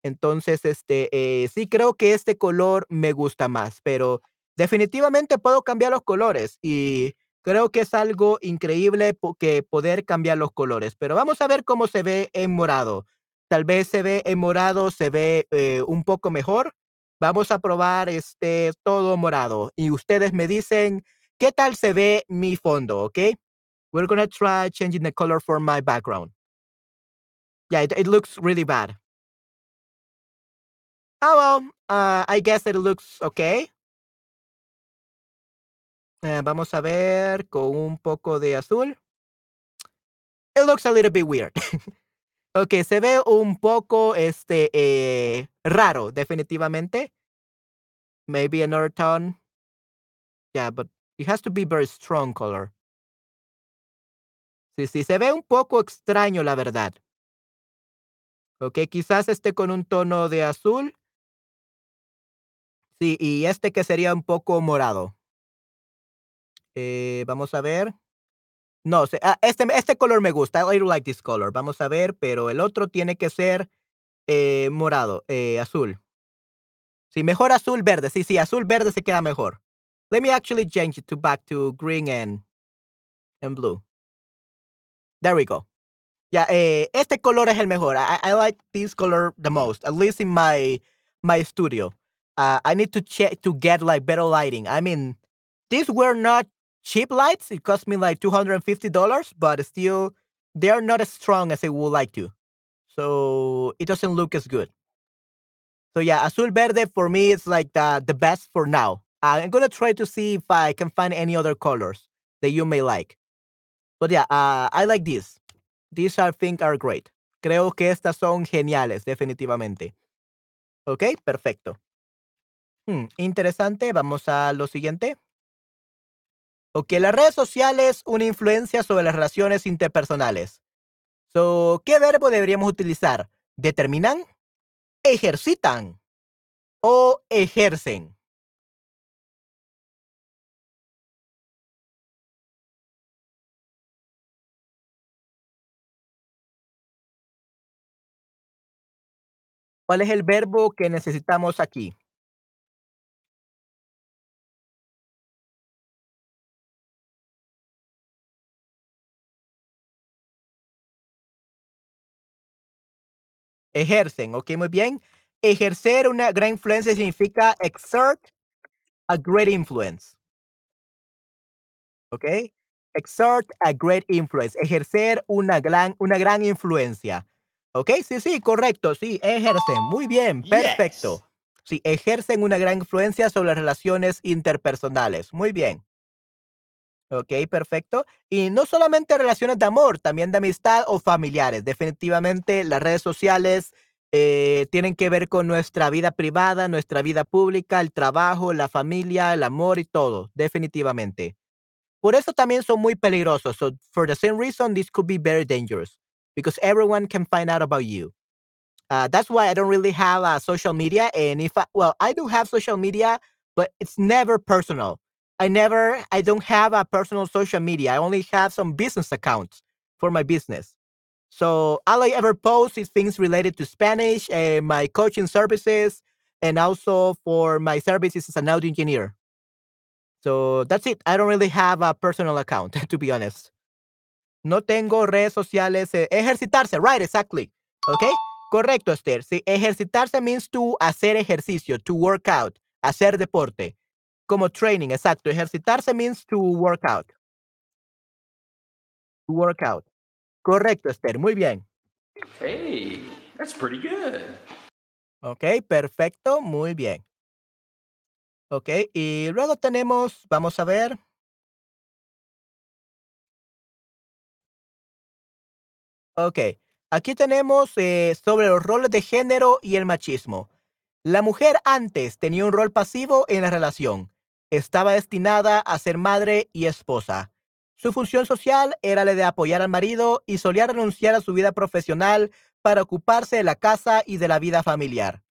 Entonces, este, eh, sí creo que este color me gusta más, pero definitivamente puedo cambiar los colores y Creo que es algo increíble que poder cambiar los colores, pero vamos a ver cómo se ve en morado. Tal vez se ve en morado, se ve eh, un poco mejor. Vamos a probar este todo morado y ustedes me dicen qué tal se ve mi fondo, ¿ok? We're gonna try changing the color for my background. Yeah, it, looks really bad. Oh well, uh, I guess it looks okay. Eh, vamos a ver con un poco de azul. It looks a little bit weird. ok, se ve un poco este eh, raro, definitivamente. Maybe another tone. Yeah, but it has to be very strong color. Sí, sí, se ve un poco extraño, la verdad. Ok, quizás esté con un tono de azul. Sí, y este que sería un poco morado. Eh, vamos a ver. No, ah, este, este color me gusta. I like this color. Vamos a ver, pero el otro tiene que ser eh, morado, eh, azul. Sí, mejor azul verde. Sí, sí, azul verde se queda mejor. Let me actually change it to back to green and, and blue. There we go. Yeah, eh, este color es el mejor. I, I, like this color the most, at least in my my studio. Uh, I need to check to get like better lighting. I mean, these were not cheap lights. It cost me like $250, but still, they are not as strong as I would like to. So it doesn't look as good. So yeah, Azul Verde for me is like the, the best for now. Uh, I'm to try to see if I can find any other colors that you may like. But yeah, uh, I like these. These I think are great. Creo que estas son geniales, definitivamente. Ok, perfecto. Hmm, interesante. Vamos a lo siguiente. Ok, las redes sociales, una influencia sobre las relaciones interpersonales. So, ¿Qué verbo deberíamos utilizar? ¿Determinan? ¿Ejercitan? ¿O ejercen? ¿Cuál es el verbo que necesitamos aquí? Ejercen, ok, muy bien. ejercer una gran influencia significa exert a great influence. ¿Ok? Exert a great influence. Ejercer una gran, una gran influencia. ¿Ok? Sí, sí, correcto. Sí, ejercen. Muy bien, perfecto. Sí, ejercen una gran influencia sobre las relaciones interpersonales. Muy bien. Ok, perfecto. Y no solamente relaciones de amor, también de amistad o familiares. Definitivamente las redes sociales eh, tienen que ver con nuestra vida privada, nuestra vida pública, el trabajo, la familia, el amor y todo. Definitivamente. Por eso también son muy peligrosos. So, for the same reason, this could be very dangerous because everyone can find out about you. Uh, that's why I don't really have uh, social media. And if I, well, I do have social media, but it's never personal. I never, I don't have a personal social media. I only have some business accounts for my business. So all I ever post is things related to Spanish, and my coaching services, and also for my services as an audio engineer. So that's it. I don't really have a personal account, to be honest. No tengo redes sociales. Eh, ejercitarse, right, exactly. Okay? Correcto, Esther. Sí, ejercitarse means to hacer ejercicio, to work out, hacer deporte. Como training, exacto. Ejercitarse means to work out. To work out. Correcto, Esther. Muy bien. Hey, that's pretty good. Ok, perfecto. Muy bien. Ok, y luego tenemos, vamos a ver. Ok, aquí tenemos eh, sobre los roles de género y el machismo. La mujer antes tenía un rol pasivo en la relación. Estaba destinada a ser madre y esposa. Su función social era la de apoyar al marido y solía renunciar a su vida profesional para ocuparse de la casa y de la vida familiar.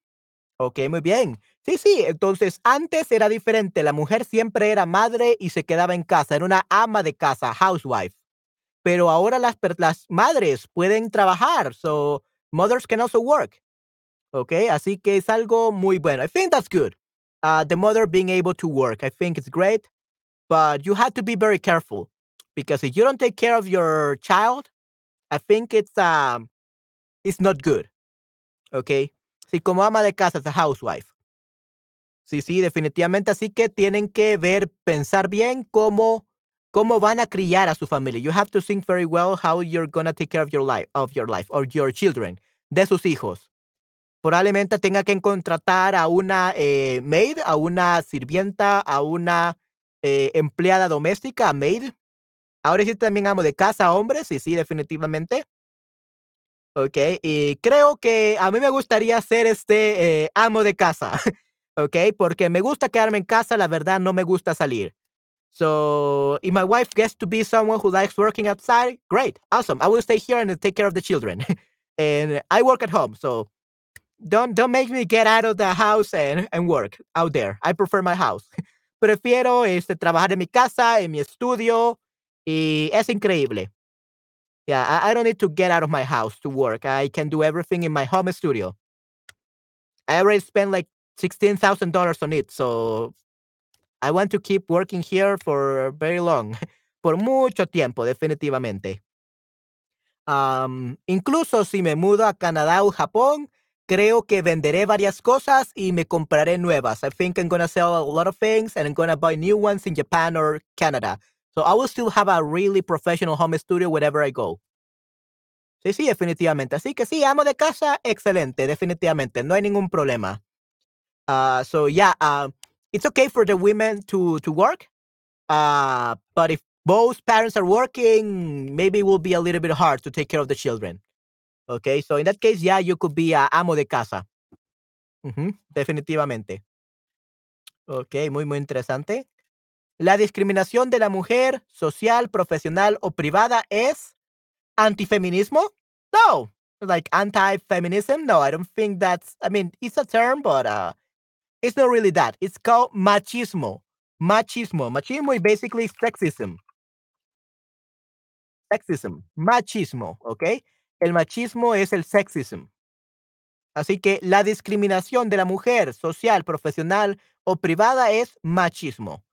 Ok, muy bien. Sí, sí, entonces antes era diferente. La mujer siempre era madre y se quedaba en casa, era una ama de casa, housewife. Pero ahora las, las madres pueden trabajar, so mothers can also work. Ok, así que es algo muy bueno. I think that's good. Uh, the mother being able to work, I think it's great. But you have to be very careful because if you don't take care of your child, I think it's um, it's not good. Okay. Sí, como ama de casa, es a housewife. Sí, sí, definitivamente. Así que tienen que ver, pensar bien cómo, cómo van a criar a su familia. You have to think very well how you're gonna take care of your life, of your life, or your children, de sus hijos. Probablemente tenga que contratar a una eh, maid, a una sirvienta, a una eh, empleada doméstica, a maid. Ahora sí también amo de casa, hombres, sí, sí, definitivamente. Ok, y creo que a mí me gustaría ser este eh, amo de casa. ok, porque me gusta quedarme en casa, la verdad no me gusta salir. So, if my wife gets to be someone who likes working outside, great, awesome. I will stay here and take care of the children. and I work at home, so don't don't make me get out of the house and, and work out there. I prefer my house. Prefiero este, trabajar en mi casa, en mi estudio, y es increíble. Yeah, I, I don't need to get out of my house to work. I can do everything in my home studio. I already spent like $16,000 on it, so I want to keep working here for very long, por mucho tiempo, definitivamente. Um, incluso si me mudo a Canadá o Japón, creo que venderé varias cosas y me compraré nuevas. I think I'm going to sell a lot of things and I'm going to buy new ones in Japan or Canada. So I will still have a really professional home studio wherever I go. Sí, sí, definitivamente. Así que sí, amo de casa, excelente, definitivamente. No hay ningún problema. Uh, so yeah, uh, it's okay for the women to to work. Uh, but if both parents are working, maybe it will be a little bit hard to take care of the children. Okay, so in that case, yeah, you could be a amo de casa. definitivamente. Ok, muy, muy interesante. La discriminación de la mujer, social, profesional o privada es antifeminismo? No. Like anti-feminism? No, I don't think that's, I mean, it's a term, but uh, it's not really that. It's called machismo. Machismo. Machismo is basically sexism. Sexism. Machismo, ¿ok? El machismo es el sexism. Así que la discriminación de la mujer, social, profesional o privada es machismo.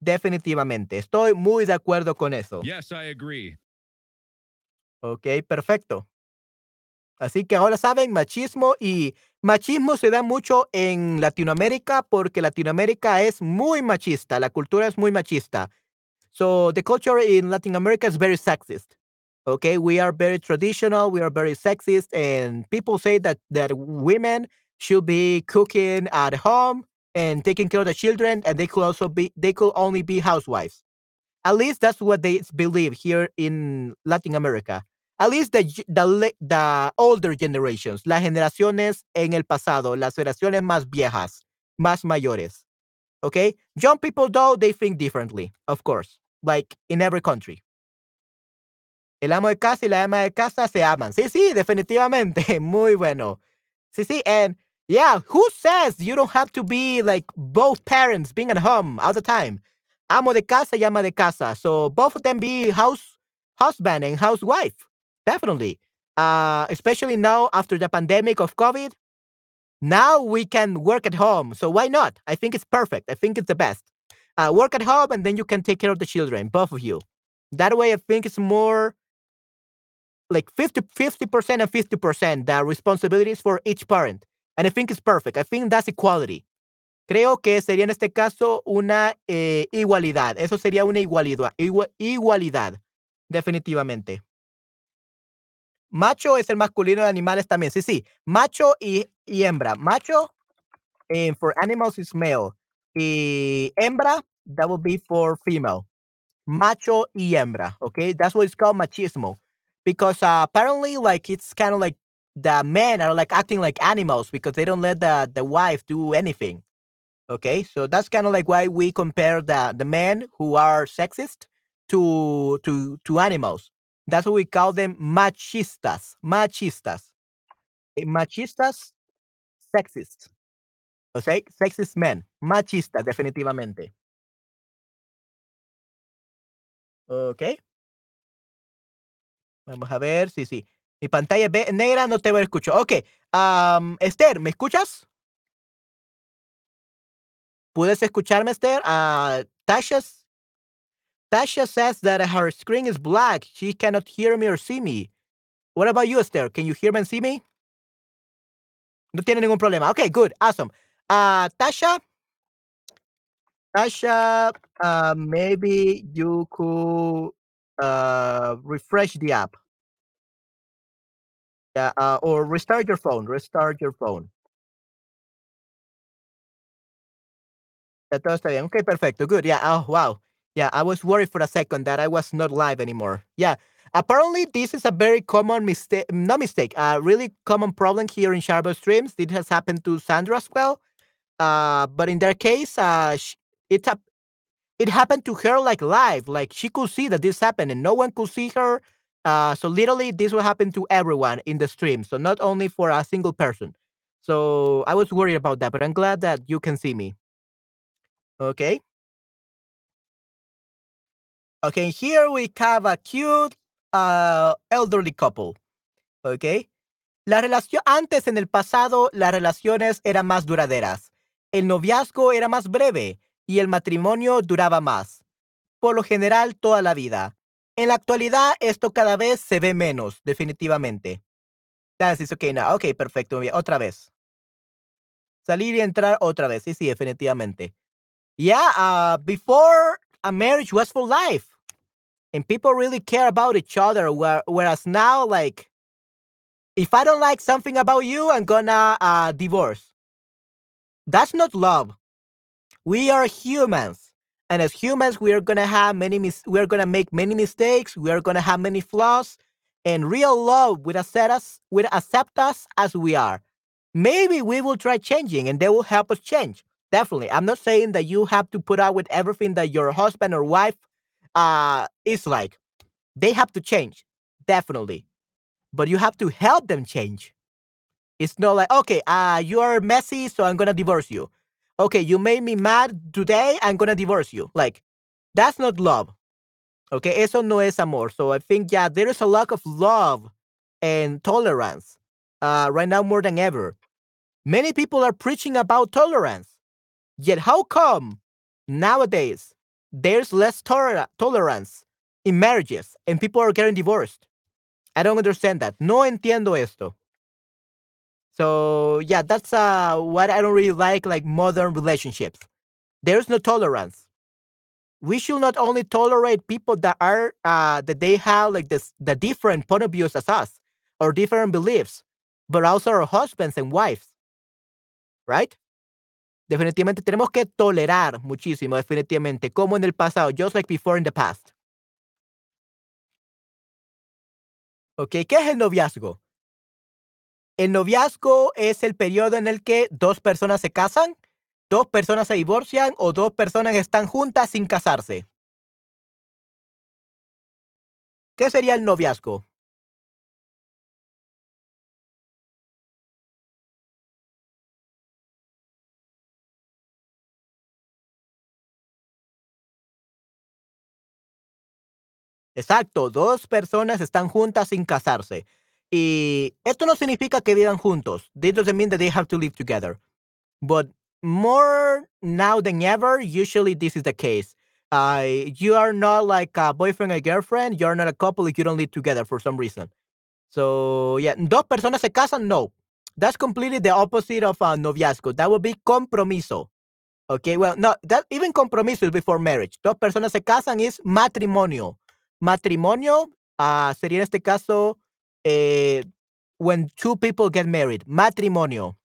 Definitivamente. Estoy muy de acuerdo con eso. Yes, I agree. Ok, perfecto. Así que ahora saben, machismo y machismo se da mucho en Latinoamérica porque Latinoamérica es muy machista, la cultura es muy machista. So the culture in Latin America is very sexist. Okay, we are very traditional, we are very sexist, and people say that that women should be cooking at home and taking care of the children, and they could also be they could only be housewives. At least that's what they believe here in Latin America. At least the, the, older generations, las generaciones en el pasado, las generaciones más viejas, más mayores. Okay? Young people, though, they think differently, of course, like in every country. El amo de casa y la ama de casa se aman. Sí, sí, definitivamente. Muy bueno. Sí, sí. And yeah, who says you don't have to be like both parents being at home all the time? Amo de casa y ama de casa. So both of them be house husband and housewife. Definitely. Uh, especially now after the pandemic of COVID. Now we can work at home. So why not? I think it's perfect. I think it's the best. Uh, work at home and then you can take care of the children, both of you. That way, I think it's more like 50 50% and 50% the responsibilities for each parent. And I think it's perfect. I think that's equality. Creo que sería en este caso una eh, igualdad. Eso sería una igualdad. igualdad, definitivamente. Macho es el masculino de animales también. Sí, sí. Macho y, y hembra. Macho eh, for animals is male. Y hembra, that would be for female. Macho y hembra. Okay. That's what it's called machismo. Because uh, apparently, like, it's kind of like the men are like acting like animals because they don't let the, the wife do anything. Okay. So that's kind of like why we compare the, the men who are sexist to to to animals that's what we call them machistas. Machistas. Eh, machistas, sexist. O sea, sexist men. Machistas, definitivamente. Ok. Vamos a ver. Sí, sí. Mi pantalla es negra, no te voy a escuchar. Ok. Um, Esther, ¿me escuchas? ¿Puedes escucharme, Esther? Uh, Tasha's Tasha says that her screen is black. She cannot hear me or see me. What about you, Esther? Can you hear me and see me? No tiene ningún problema. Okay, good. Awesome. Uh, Tasha, Tasha, uh, maybe you could uh, refresh the app. Yeah, uh, or restart your phone. Restart your phone. Ya todo está bien. Okay, perfecto. Good. Yeah. Oh, wow. Yeah, I was worried for a second that I was not live anymore. Yeah, apparently this is a very common mistake, not mistake, a really common problem here in Sharbo streams. It has happened to Sandra as well. Uh, but in their case, uh, it it happened to her like live, like she could see that this happened and no one could see her. Uh, so literally, this will happen to everyone in the stream. So not only for a single person. So I was worried about that, but I'm glad that you can see me. Okay. Okay, here we have a cute uh, elderly couple. Okay. La relación antes en el pasado, las relaciones eran más duraderas. El noviazgo era más breve y el matrimonio duraba más. Por lo general, toda la vida. En la actualidad, esto cada vez se ve menos, definitivamente. That's okay now. Ok, perfecto. Otra vez. Salir y entrar otra vez. Sí, sí, definitivamente. Yeah, uh, before a marriage was for life and people really care about each other. Whereas now, like, if I don't like something about you, I'm gonna uh, divorce. That's not love. We are humans, and as humans, we are gonna have many. Mis- we are gonna make many mistakes. We are gonna have many flaws, and real love will accept us. Will accept us as we are. Maybe we will try changing, and they will help us change. Definitely, I'm not saying that you have to put out with everything that your husband or wife uh, it's like they have to change, definitely. But you have to help them change. It's not like, okay, uh, you are messy, so I'm gonna divorce you. Okay, you made me mad today, I'm gonna divorce you. Like, that's not love. Okay, eso no es amor. So I think, yeah, there is a lack of love and tolerance uh, right now more than ever. Many people are preaching about tolerance. Yet, how come nowadays there's less toler tolerance in marriages and people are getting divorced. I don't understand that. No entiendo esto. So yeah, that's uh what I don't really like, like modern relationships. There's no tolerance. We should not only tolerate people that are uh that they have like this the different point of views as us or different beliefs, but also our husbands and wives. Right? Definitivamente tenemos que tolerar muchísimo, definitivamente, como en el pasado, just like before in the past. Ok, ¿qué es el noviazgo? El noviazgo es el periodo en el que dos personas se casan, dos personas se divorcian o dos personas están juntas sin casarse. ¿Qué sería el noviazgo? Exacto, dos personas están juntas sin casarse. Y esto no significa que vivan juntos. This doesn't mean that they have to live together. But more now than ever, usually this is the case. Uh, you are not like a boyfriend and girlfriend. You're not a couple if you don't live together for some reason. So, yeah, dos personas se casan, no. That's completely the opposite of a noviazgo. That would be compromiso. Okay, well, no, that even compromiso is before marriage. Dos personas se casan is matrimonio. Matrimonio uh, sería en este caso eh, when two people get married. Matrimonio.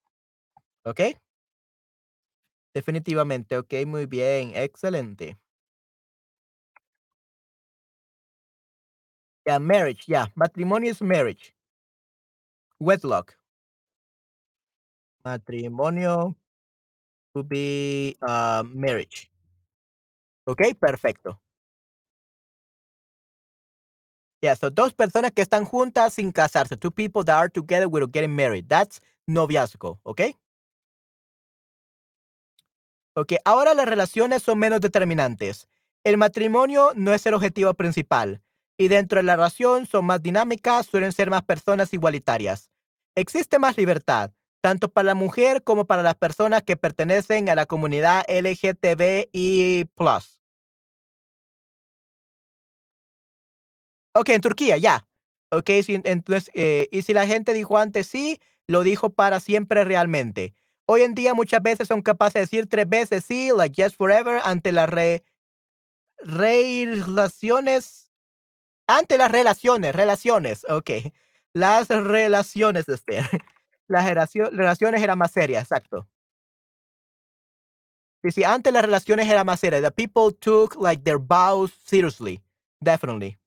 ¿Ok? Definitivamente, ok, muy bien, excelente. Yeah, marriage, yeah. Matrimonio is marriage. Wedlock. Matrimonio would be uh, marriage. Ok, perfecto. Yeah, so dos personas que están juntas sin casarse. Two people that are together without getting married. That's noviazgo, ¿ok? Ok, ahora las relaciones son menos determinantes. El matrimonio no es el objetivo principal. Y dentro de la relación son más dinámicas, suelen ser más personas igualitarias. Existe más libertad, tanto para la mujer como para las personas que pertenecen a la comunidad LGTBI. Ok, en Turquía, ya. Ok, entonces, eh, y si la gente dijo antes sí, lo dijo para siempre realmente. Hoy en día muchas veces son capaces de decir tres veces sí, like yes forever, ante las re, relaciones, ante las relaciones, relaciones, ok. Las relaciones, este, las relaciones eran más serias, exacto. Y si antes las relaciones eran más serias, the people took like their vows seriously, definitely.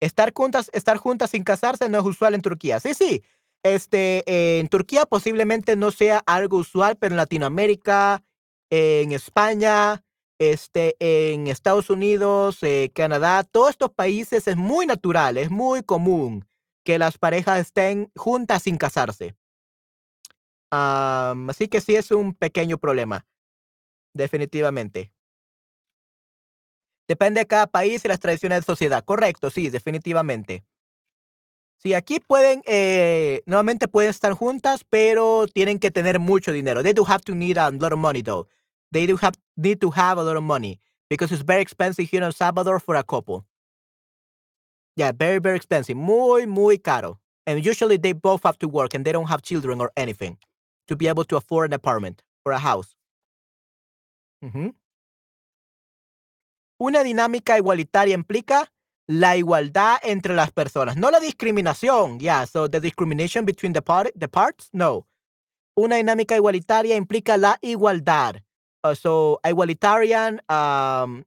Estar juntas, estar juntas sin casarse no es usual en Turquía. Sí, sí. Este, en Turquía posiblemente no sea algo usual, pero en Latinoamérica, en España, este, en Estados Unidos, eh, Canadá, todos estos países es muy natural, es muy común que las parejas estén juntas sin casarse. así que sí es un pequeño problema, definitivamente. Depende de cada país y las tradiciones de sociedad. Correcto, sí, definitivamente. Sí, aquí pueden, eh, nuevamente pueden estar juntas, pero tienen que tener mucho dinero. They do have to need a lot of money, though. They do have need to have a lot of money because it's very expensive here in Salvador for a couple. Yeah, very, very expensive. Muy, muy caro. And usually they both have to work and they don't have children or anything to be able to afford an apartment or a house. Una dinámica igualitaria implica la igualdad entre las personas, no la discriminación. Yeah, so the discrimination between the, part, the parts, no. Una dinámica igualitaria implica la igualdad. Uh, so igualitarian, um,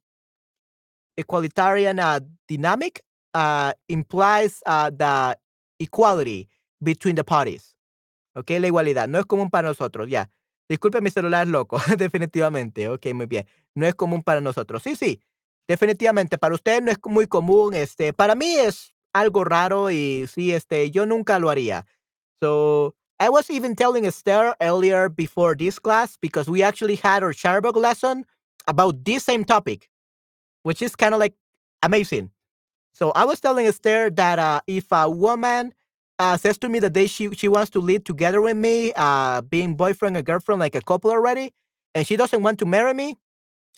equalitarian uh, dynamic uh, implies uh, the equality between the parties. Ok, la igualdad. No es común para nosotros, ya. Disculpe mi celular loco, definitivamente. Ok, muy bien. No es común para nosotros. Sí, sí. Definitivamente, para usted no es muy común, este, para mí es algo raro y sí, este, yo nunca lo haría. So, I was even telling Esther earlier before this class because we actually had our Charbook lesson about this same topic, which is kind of like amazing. So I was telling Esther that uh, if a woman uh, says to me that they she she wants to live together with me, uh, being boyfriend and girlfriend like a couple already, and she doesn't want to marry me,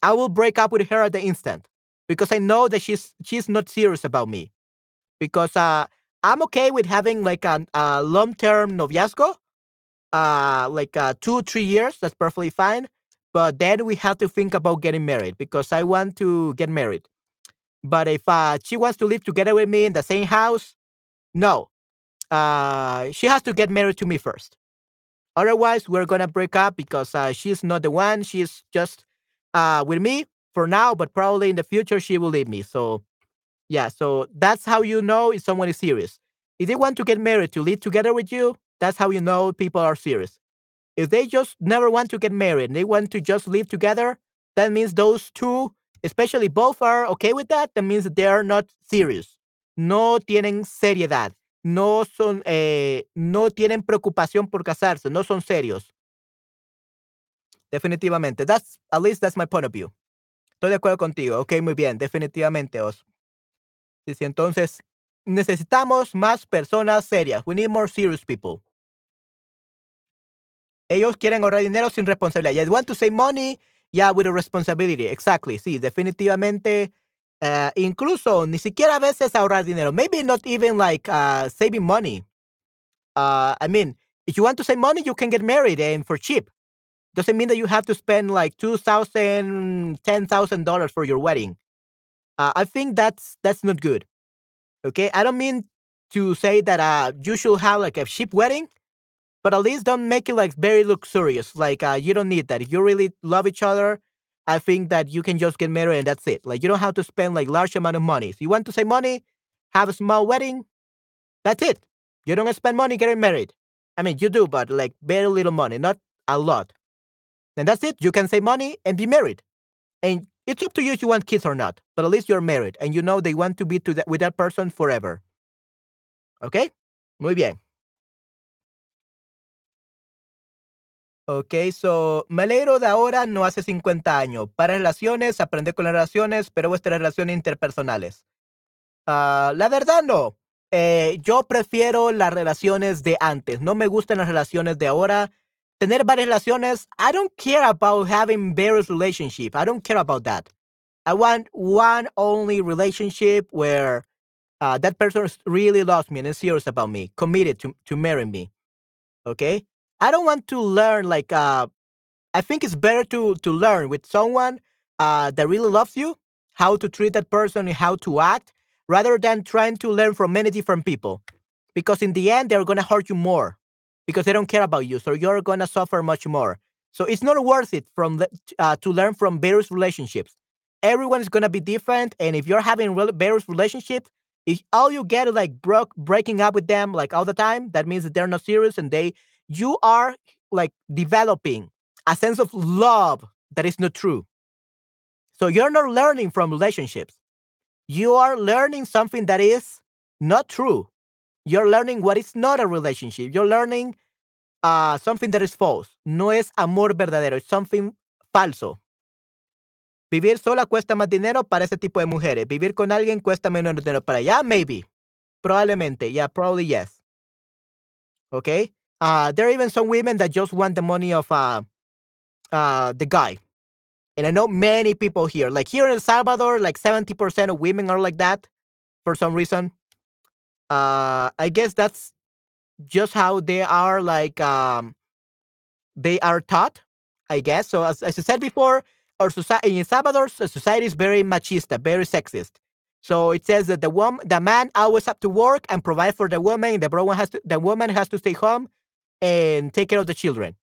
I will break up with her at the instant because I know that she's she's not serious about me. Because uh, I'm okay with having like a, a long-term noviazgo, uh, like uh, two, three years. That's perfectly fine. But then we have to think about getting married because I want to get married. But if uh, she wants to live together with me in the same house, no. Uh, she has to get married to me first. Otherwise, we're gonna break up because uh, she's not the one. She's just uh, with me for now, but probably in the future she will leave me. So, yeah. So that's how you know if someone is serious. If they want to get married to live together with you, that's how you know people are serious. If they just never want to get married and they want to just live together, that means those two, especially both, are okay with that. That means they are not serious. No tienen seriedad. No son, eh, no tienen preocupación por casarse. No son serios. Definitivamente. That's, at least that's my point of view. Estoy de acuerdo contigo. Ok, muy bien. Definitivamente, Os. Sí, entonces, necesitamos más personas serias. We need more serious people. Ellos quieren ahorrar dinero sin responsabilidad. You want to save money, yeah, with a responsibility. Exactly. Sí, definitivamente. Uh, incluso ni siquiera a veces ahorrar dinero. Maybe not even like uh, saving money. Uh, I mean, if you want to save money, you can get married and for cheap. Doesn't mean that you have to spend like two thousand, ten thousand dollars for your wedding. Uh, I think that's that's not good. Okay, I don't mean to say that uh, you should have like a cheap wedding but at least don't make it like very luxurious. Like uh, you don't need that. If you really love each other, I think that you can just get married and that's it. Like you don't have to spend like large amount of money. If you want to save money, have a small wedding. That's it. You don't spend money getting married. I mean, you do, but like very little money, not a lot. And that's it. You can save money and be married. And it's up to you if you want kids or not. But at least you're married and you know they want to be with that person forever. Okay? Muy bien. Ok, so, me alegro de ahora, no hace 50 años. Para relaciones, aprender con las relaciones, pero vuestras relaciones interpersonales. Uh, la verdad, no. Eh, yo prefiero las relaciones de antes. No me gustan las relaciones de ahora. Tener varias relaciones, I don't care about having various relationships. I don't care about that. I want one only relationship where uh, that person really loves me and is serious about me, committed to, to marry me. Okay? I don't want to learn like uh I think it's better to to learn with someone uh that really loves you, how to treat that person and how to act, rather than trying to learn from many different people. Because in the end they're gonna hurt you more because they don't care about you. So you're gonna suffer much more. So it's not worth it from uh, to learn from various relationships. Everyone is gonna be different, and if you're having various relationships, if all you get is like broke breaking up with them like all the time, that means that they're not serious and they you are like developing a sense of love that is not true. So you're not learning from relationships. You are learning something that is not true. You're learning what is not a relationship. You're learning uh, something that is false. No es amor verdadero. It's something falso. Vivir sola cuesta más dinero para ese tipo de mujeres. Vivir con alguien cuesta menos dinero para ella. Maybe. Probablemente. Yeah, probably yes. Okay. Uh, there are even some women that just want the money of uh, uh, the guy. And I know many people here, like here in El Salvador, like 70% of women are like that for some reason. Uh, I guess that's just how they are like um, they are taught, I guess. So as, as I said before, our society in Salvador, society is very machista, very sexist. So it says that the woman, the man always have to work and provide for the woman. The woman has to, the woman has to stay home and take care of the children.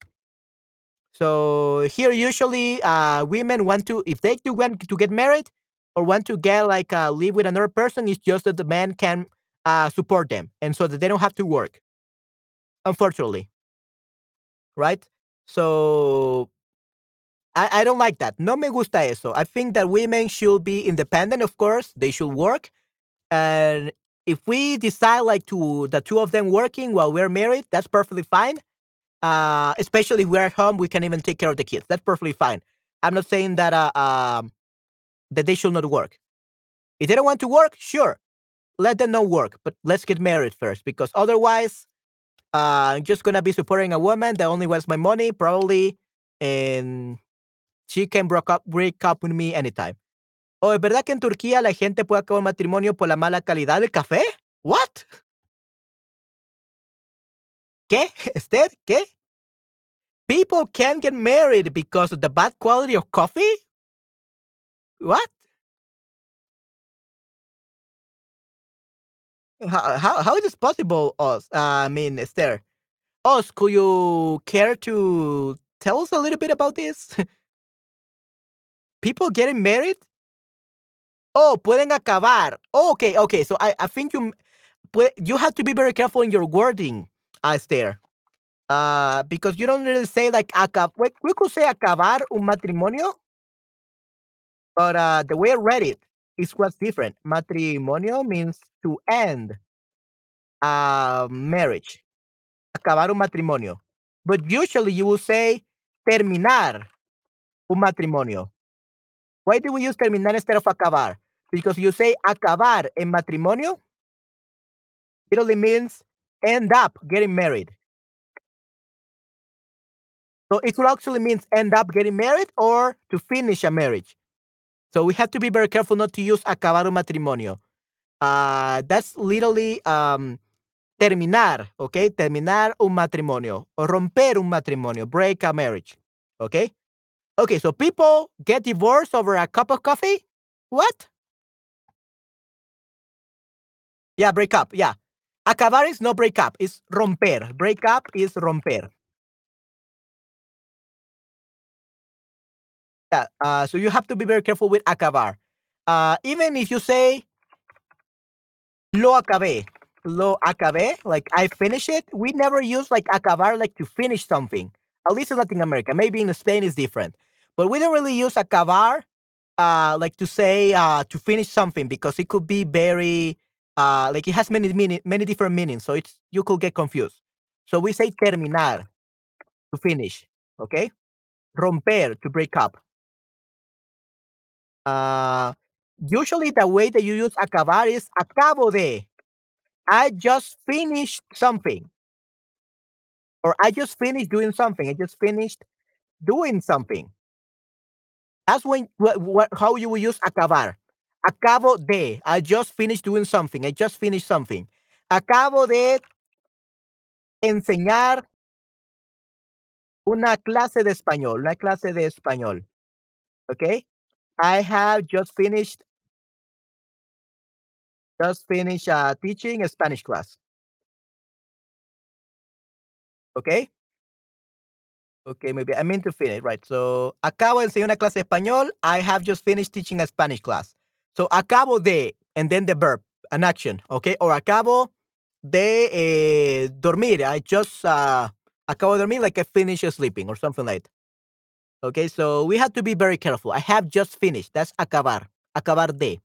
So here, usually, uh, women want to, if they do want to get married or want to get like uh, live with another person, it's just that the man can uh, support them, and so that they don't have to work. Unfortunately, right? So I, I don't like that. No me gusta eso. I think that women should be independent. Of course, they should work, and if we decide like to the two of them working while we're married, that's perfectly fine. Uh, especially if we're at home, we can even take care of the kids. That's perfectly fine. I'm not saying that uh, um, that they should not work. If they don't want to work, sure, let them not work. But let's get married first, because otherwise, uh, I'm just gonna be supporting a woman that only wants my money, probably, and she can break up break up with me anytime. ¿O es verdad que en Turquía la gente puede acabar matrimonio por la mala calidad del café? What? ¿Qué? ¿Esther? ¿Qué? People can't get married because of the bad quality of coffee? What? How, how, how is this possible, Oz? I mean, Esther. Oz, could you care to tell us a little bit about this? People getting married? Oh, pueden acabar. Oh, okay, okay. So I, I think you you have to be very careful in your wording, uh, Esther. Uh, because you don't really say like acab we, we could say acabar un matrimonio, but uh, the way I read it is what's different. Matrimonio means to end a marriage, acabar un matrimonio. But usually you will say terminar un matrimonio. Why do we use terminar instead of acabar? Because you say acabar en matrimonio, it only means end up getting married. So it actually means end up getting married or to finish a marriage. So we have to be very careful not to use acabar un matrimonio. Uh, that's literally um, terminar, okay? Terminar un matrimonio or romper un matrimonio, break a marriage, okay? Okay, so people get divorced over a cup of coffee? What? Yeah, break up, yeah. Acabar is no break up, it's romper. Break up is romper. Yeah, uh, so you have to be very careful with acabar. Uh, even if you say lo acabé, lo acabé, like I finish it, we never use like acabar like to finish something. At least in Latin America. Maybe in Spain is different. But we don't really use acabar uh, like to say uh, to finish something because it could be very uh, like it has many meaning, many different meanings. So it's you could get confused. So we say terminar to finish, okay? Romper to break up. Uh, usually the way that you use acabar is acabo de. I just finished something. Or I just finished doing something. I just finished doing something. That's when what, what, how you will use acabar. Acabo de. I just finished doing something. I just finished something. Acabo de enseñar una clase de español. Una clase de español. Okay? I have just finished just finished uh, teaching a Spanish class. Okay. Okay, maybe I mean to finish, right? So, acabo de enseñar una clase de español. I have just finished teaching a Spanish class. So, acabo de, and then the verb, an action, okay? Or acabo de eh, dormir. I just, uh, acabo de dormir like I finished sleeping or something like that. Okay, so we have to be very careful. I have just finished. That's acabar. Acabar de.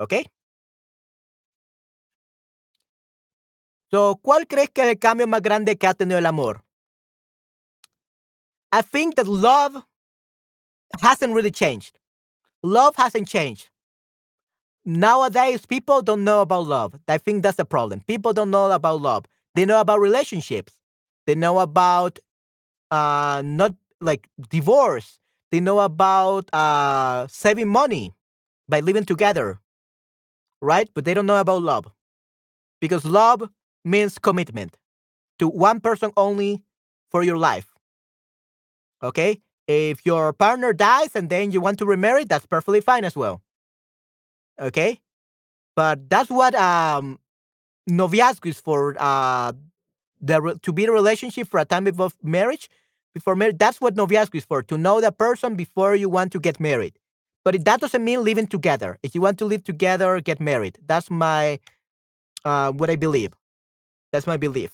Okay. So, ¿cuál crees que es el cambio más grande que ha tenido el amor? I think that love hasn't really changed. Love hasn't changed. Nowadays, people don't know about love. I think that's the problem. People don't know about love. They know about relationships. They know about uh, not like divorce. They know about uh, saving money by living together, right? But they don't know about love because love means commitment to one person only for your life. Okay? If your partner dies and then you want to remarry, that's perfectly fine as well. Okay? But that's what um noviazgo is for uh the to be in a relationship for a time of marriage before marriage. That's what noviazgo is for, to know the person before you want to get married. But that doesn't mean living together. If you want to live together, get married. That's my uh what I believe. That's my belief.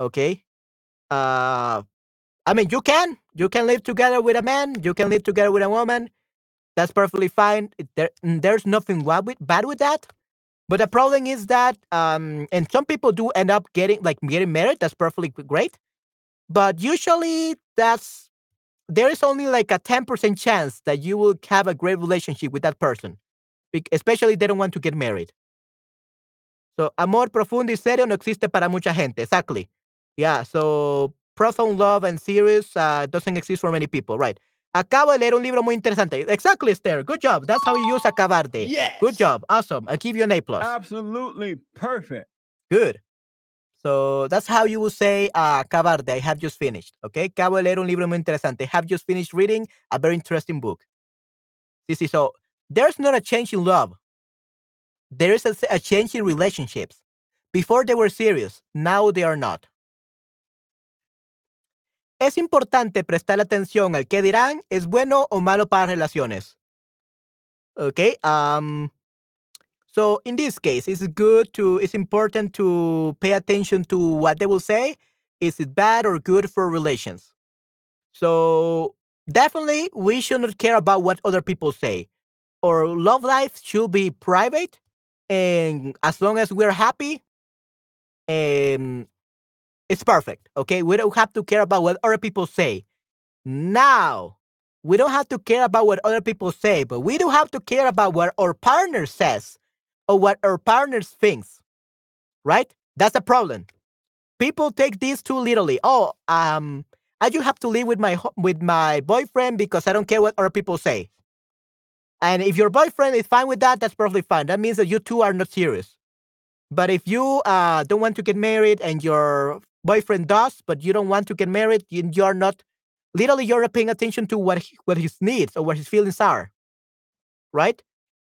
Okay. Uh I mean you can. You can live together with a man, you can live together with a woman. That's perfectly fine. There, mm, there's nothing bad with, bad with that. But the problem is that, um, and some people do end up getting like getting married. That's perfectly great. But usually, that's there is only like a 10% chance that you will have a great relationship with that person, especially if they don't want to get married. So, amor profundo y serio no existe para mucha gente. Exactly. Yeah. So, profound love and serious uh, doesn't exist for many people, right? Acabo de leer un libro muy interesante. Exactly, Esther. Good job. That's how you use acabar de. Yes. Good job. Awesome. I'll give you an A plus. Absolutely perfect. Good. So that's how you would say, uh, acabar de I have just finished. Okay. Acabo de leer un libro muy interesante. Have just finished reading a very interesting book. Sí, sí. So there's not a change in love. There is a, a change in relationships. Before they were serious, now they are not. Es importante prestar atención al que dirán es bueno o malo para relaciones. Okay. Um, so in this case, it's good to, it's important to pay attention to what they will say. Is it bad or good for relations? So definitely we should not care about what other people say. Our love life should be private. And as long as we're happy, um, it's perfect. Okay. We don't have to care about what other people say. Now, we don't have to care about what other people say, but we do have to care about what our partner says or what our partners thinks. Right? That's the problem. People take this too literally. Oh, um, I just have to live with my with my boyfriend because I don't care what other people say. And if your boyfriend is fine with that, that's perfectly fine. That means that you two are not serious. But if you uh, don't want to get married and your boyfriend does, but you don't want to get married, you, you're not literally you're paying attention to what he, what his needs or what his feelings are, right?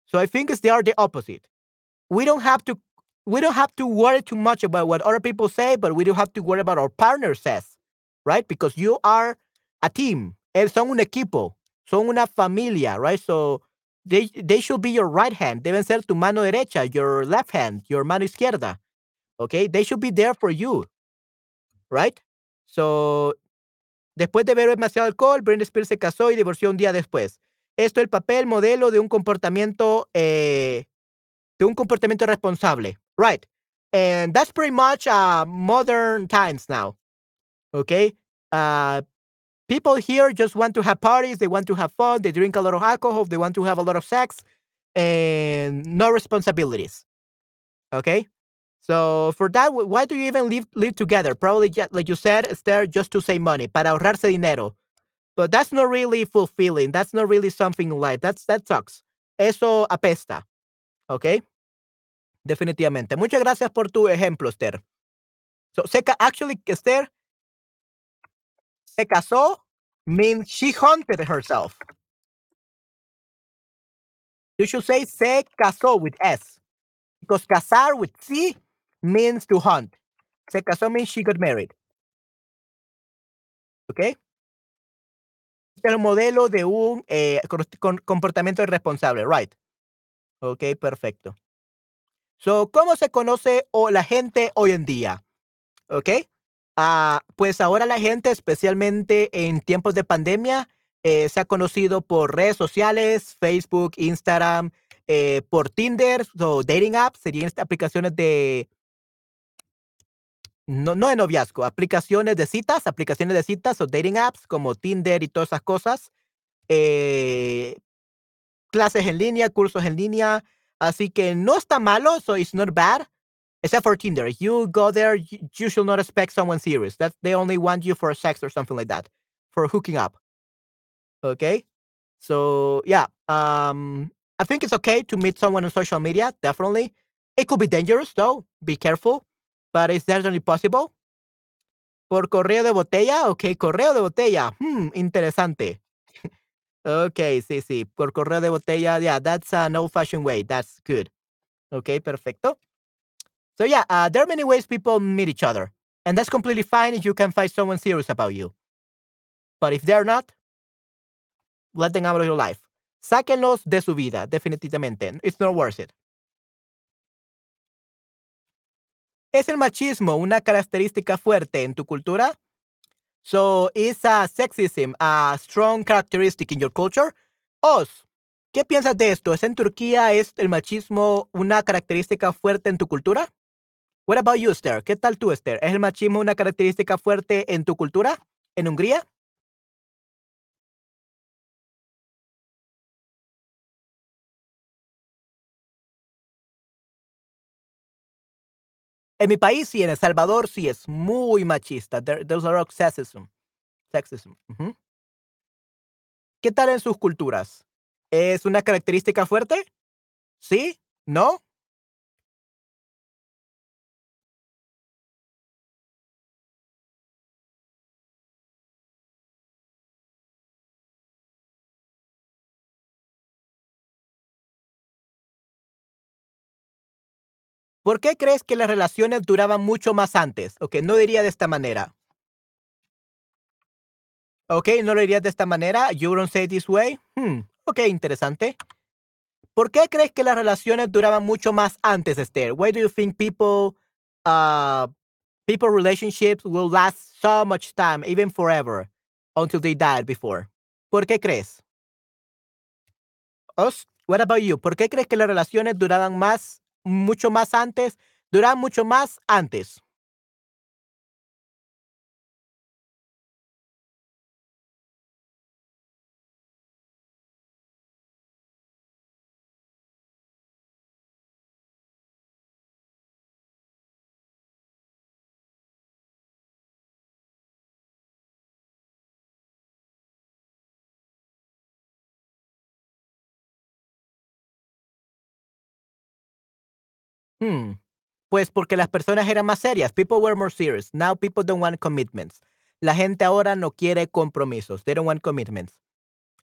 So I think it's they are the opposite. We don't have to we don't have to worry too much about what other people say, but we do have to worry about our partner says, right? Because you are a team. Son un equipo. Son una familia, right? So they they should be your right hand. Deben ser tu mano derecha, your left hand, your mano izquierda. Okay? They should be there for you. Right? So Después de beber demasiado alcohol, Britney Spears se casó y divorció un día después. Esto es el papel modelo de un comportamiento eh, de un comportamiento responsable. Right. And that's pretty much uh, modern times now. Okay. Uh, people here just want to have parties. They want to have fun. They drink a lot of alcohol. They want to have a lot of sex and no responsibilities. Okay. So for that, why do you even live live together? Probably just, like you said, it's there just to save money, para ahorrarse dinero. But that's not really fulfilling. That's not really something like that's that sucks. Eso apesta. Okay? Definitivamente. Muchas gracias por tu ejemplo, Esther. So, se actually, Esther se casó means she hunted herself. You should say se casó with S. Because casar with C means to hunt. Se casó means she got married. ¿Ok? Este es el modelo de un eh, comportamiento irresponsable, right? Ok, perfecto. So, ¿cómo se conoce o la gente hoy en día? ¿Ok? Ah, pues ahora la gente, especialmente en tiempos de pandemia, eh, se ha conocido por redes sociales, Facebook, Instagram, eh, por Tinder, o dating apps, serían aplicaciones de, no, no de noviazgo, aplicaciones de citas, aplicaciones de citas o dating apps como Tinder y todas esas cosas. Eh, clases en línea, cursos en línea. Así que no está malo, so it's not bad. Except for Tinder. You go there, you, should not expect someone serious. That they only want you for sex or something like that, for hooking up. Okay? So yeah. Um I think it's okay to meet someone on social media, definitely. It could be dangerous though. Be careful. But it's definitely possible. Por correo de botella, ok, correo de botella, hmm, interesante. Ok, sí, sí, por correo de botella, yeah, that's an old-fashioned way, that's good. Ok, perfecto. So yeah, uh, there are many ways people meet each other, and that's completely fine if you can find someone serious about you. But if they're not, let them out of your life. Sáquenlos de su vida, definitivamente. It's not worth it. ¿Es el machismo una característica fuerte en tu cultura? So, is sexism a strong characteristic in your culture? Os, ¿qué piensas de esto? ¿Es en Turquía es el machismo una característica fuerte en tu cultura? What about you, Esther? ¿Qué tal tú, Esther? ¿Es el machismo una característica fuerte en tu cultura? ¿En Hungría? En mi país sí, en El Salvador sí es muy machista. There, there's a lot of sexism. sexism. ¿Qué tal en sus culturas? ¿Es una característica fuerte? ¿Sí? ¿No? ¿Por qué crees que las relaciones duraban mucho más antes? Ok, no diría de esta manera. Ok, no lo dirías de esta manera. You don't say this way. Hmm, ok, interesante. ¿Por qué crees que las relaciones duraban mucho más antes, Esther? Why do you think people, uh, people relationships will last so much time, even forever, until they died before? ¿Por qué crees? Us, what about you? ¿Por qué crees que las relaciones duraban más, mucho más antes, duraban mucho más antes? Pues porque las personas eran más serias. People were more serious. Now people don't want commitments. La gente ahora no quiere compromisos. They don't want commitments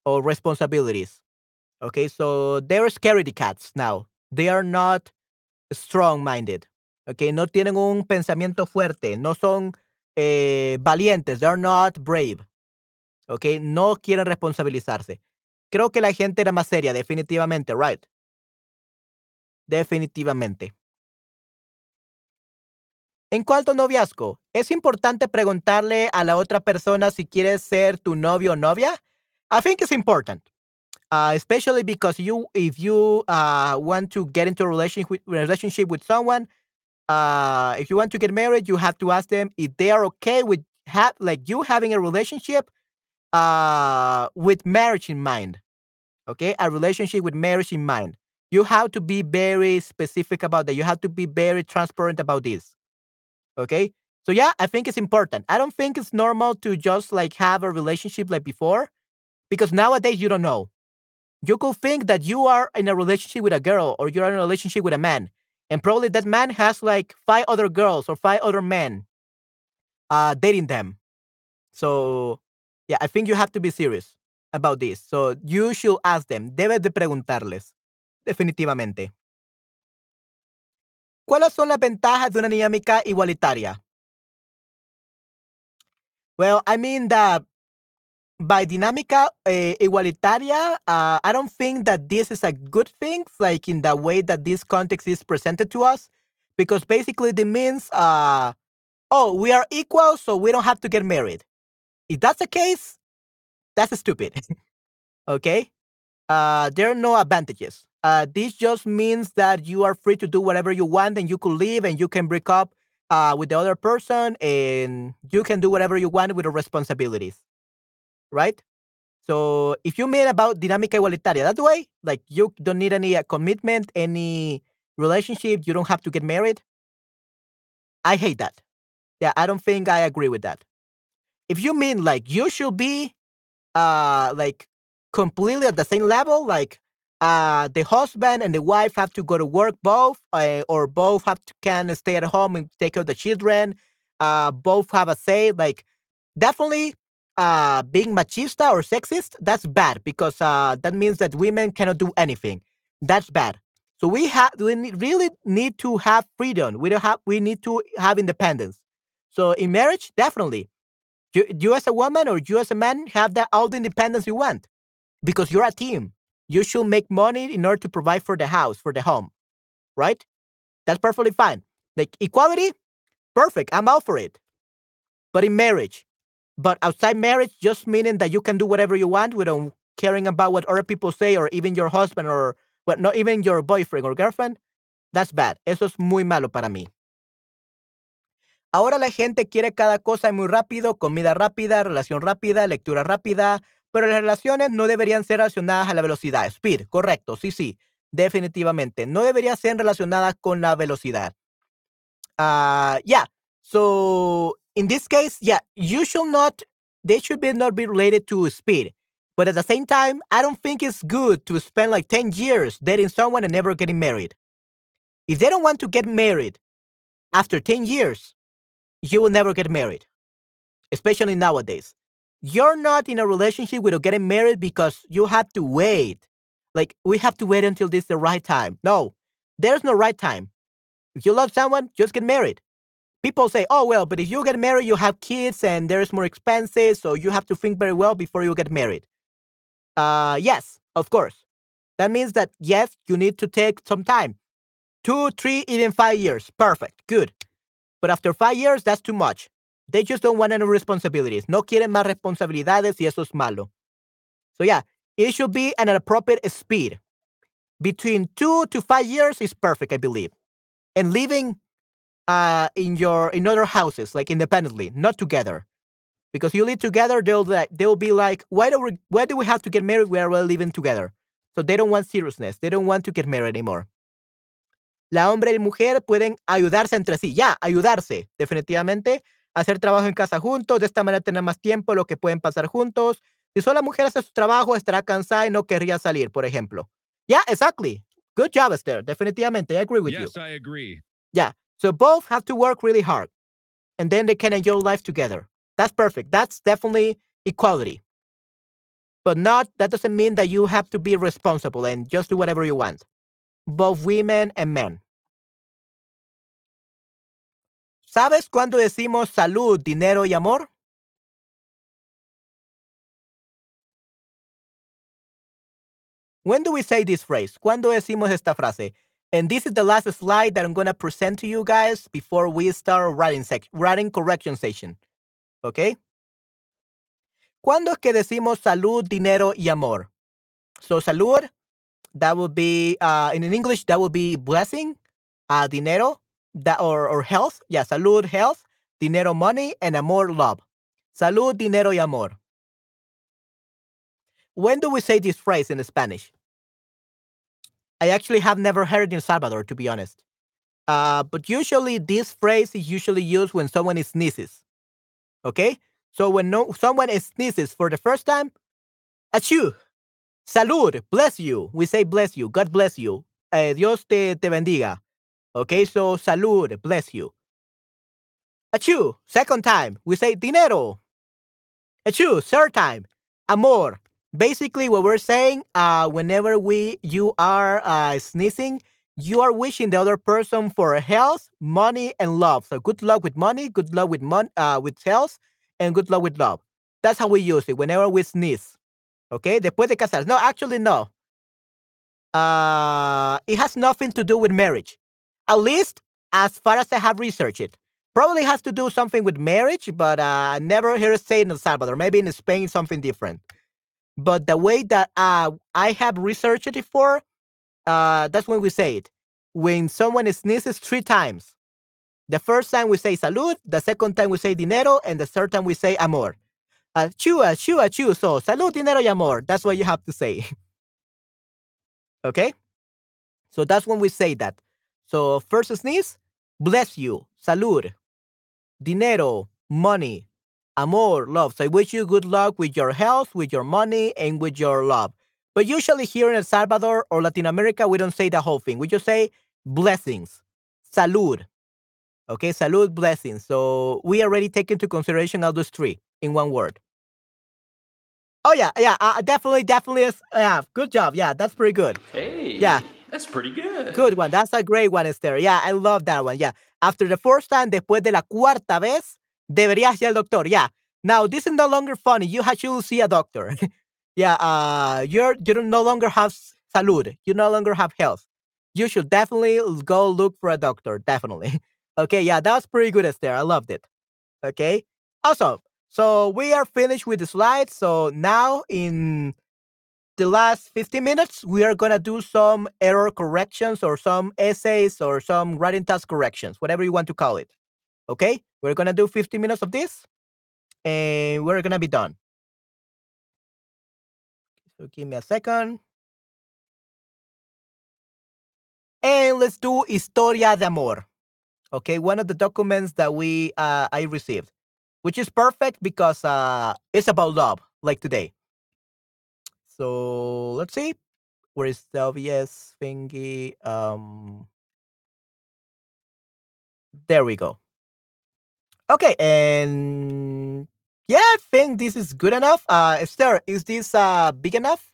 or responsibilities. Okay, so they're scaredy cats now. They are not strong minded. Okay, no tienen un pensamiento fuerte. No son eh, valientes. They're not brave. Okay, no quieren responsabilizarse. Creo que la gente era más seria, definitivamente, right? Definitivamente. En cuanto a noviazgo, ¿es importante preguntarle a la otra persona si quieres ser tu novio o novia? I think it's important, uh, especially because you, if you uh, want to get into a relationship with, relationship with someone, uh, if you want to get married, you have to ask them if they are okay with have like you having a relationship uh, with marriage in mind. Okay, a relationship with marriage in mind. You have to be very specific about that. You have to be very transparent about this. Okay. So yeah, I think it's important. I don't think it's normal to just like have a relationship like before because nowadays you don't know. You could think that you are in a relationship with a girl or you're in a relationship with a man. And probably that man has like five other girls or five other men uh, dating them. So yeah, I think you have to be serious about this. So you should ask them. Debes de preguntarles. Definitivamente. ¿Cuáles son las ventajas de una dinámica igualitaria? Well, I mean that by dinámica uh, igualitaria, uh, I don't think that this is a good thing, like in the way that this context is presented to us, because basically it means, uh, oh, we are equal, so we don't have to get married. If that's the case, that's stupid. okay? Uh, there are no advantages. Uh, this just means that you are free to do whatever you want and you could leave and you can break up uh, with the other person and you can do whatever you want with the responsibilities. Right? So if you mean about dinámica igualitaria that way, like you don't need any uh, commitment, any relationship, you don't have to get married. I hate that. Yeah, I don't think I agree with that. If you mean like you should be uh like completely at the same level, like uh, the husband and the wife have to go to work both, uh, or both have to can stay at home and take care of the children. Uh, both have a say. Like definitely, uh, being machista or sexist, that's bad because uh, that means that women cannot do anything. That's bad. So we have we really need to have freedom. We don't have we need to have independence. So in marriage, definitely, you, you as a woman or you as a man have that all the independence you want because you're a team you should make money in order to provide for the house, for the home, right? That's perfectly fine. Like equality, perfect. I'm all for it. But in marriage, but outside marriage, just meaning that you can do whatever you want without caring about what other people say or even your husband or what not even your boyfriend or girlfriend, that's bad. Eso es muy malo para mí. Ahora la gente quiere cada cosa muy rápido, comida rápida, relación rápida, lectura rápida, pero las relaciones no deberían ser relacionadas a la velocidad. Speed, correcto, sí, sí, definitivamente. No deberían ser relacionadas con la velocidad. Uh, yeah, so in this case, yeah, you should not, they should be not be related to speed. But at the same time, I don't think it's good to spend like 10 years dating someone and never getting married. If they don't want to get married after 10 years, you will never get married, especially nowadays you're not in a relationship without getting married because you have to wait. Like we have to wait until this is the right time. No, there's no right time. If you love someone, just get married. People say, oh, well, but if you get married, you have kids and there's more expenses, so you have to think very well before you get married. Uh, yes, of course. That means that, yes, you need to take some time. Two, three, even five years. Perfect. Good. But after five years, that's too much. They just don't want any responsibilities. No quieren más responsabilidades y eso es malo. So yeah, it should be an appropriate speed. Between two to five years is perfect, I believe. And living uh, in your in other houses, like independently, not together. Because you live together, they'll they'll be like, why do we why do we have to get married? We are living together. So they don't want seriousness. They don't want to get married anymore. La hombre y mujer pueden ayudarse entre sí. Ya, ayudarse, definitivamente. Hacer trabajo en casa juntos, de esta manera tener más tiempo, lo que pueden pasar juntos. Si solo la mujer hace su trabajo, estará cansada y no querría salir, por ejemplo. Yeah, exactly. Good job, Esther. Definitivamente. I agree with you. Yes, I agree. Yeah. So both have to work really hard and then they can enjoy life together. That's perfect. That's definitely equality. But not, that doesn't mean that you have to be responsible and just do whatever you want. Both women and men. ¿Sabes cuándo decimos salud, dinero y amor? When do we say this phrase? ¿Cuándo decimos esta frase? And this is the last slide that I'm going to present to you guys before we start writing, sec writing correction session. ¿Ok? ¿Cuándo es que decimos salud, dinero y amor? So salud, that would be, uh, in English, that would be blessing, uh, dinero, that, or, or health. Yeah, salud, health, dinero, money, and amor, love. Salud, dinero y amor. When do we say this phrase in Spanish? I actually have never heard it in Salvador, to be honest. Uh, but usually this phrase is usually used when someone sneezes. Okay? So when no someone sneezes for the first time, achoo, salud, bless you. We say bless you, God bless you. Eh, Dios te, te bendiga. Okay, so salud, bless you. Achoo, second time, we say dinero. Achoo, third time, amor, basically what we're saying uh whenever we you are uh sneezing you are wishing the other person for health money and love. So good luck with money good luck with mon- uh with health and good luck with love. That's how we use it whenever we sneeze. Okay después de casar no actually no. Uh it has nothing to do with marriage at least as far as i have researched it probably has to do something with marriage but uh never hear it say in el salvador maybe in spain something different but the way that uh, I have researched it before, uh, that's when we say it. When someone sneezes three times, the first time we say salud, the second time we say dinero, and the third time we say amor. Achoo, achoo, achoo. So salud, dinero, y amor. That's what you have to say. okay? So that's when we say that. So first sneeze, bless you, salud, dinero, money, amor, love. So I wish you good luck with your health, with your money, and with your love. But usually here in El Salvador or Latin America, we don't say the whole thing. We just say blessings, salud. Okay, salud, blessings. So we already take into consideration all those three in one word. Oh yeah, yeah, uh, definitely, definitely. Is, yeah, good job. Yeah, that's pretty good. Hey. Yeah. That's pretty good. Good one. That's a great one, Esther. Yeah, I love that one. Yeah. After the first time, después de la cuarta vez, deberías ir al doctor. Yeah. Now this is no longer funny. You to see a doctor. yeah. Uh, you're you don't no longer have salud. You no longer have health. You should definitely go look for a doctor. Definitely. okay. Yeah, that was pretty good, Esther. I loved it. Okay. Awesome. So we are finished with the slides. So now in the last 50 minutes, we are going to do some error corrections or some essays or some writing task corrections, whatever you want to call it. Okay? We're going to do 50 minutes of this and we're going to be done. So give me a second. And let's do Historia de Amor. Okay, one of the documents that we uh, I received, which is perfect because uh, it's about love, like today. So let's see. Where is the obvious thingy? Um, there we go. Okay, and yeah, I think this is good enough. Uh, Esther, is this uh big enough?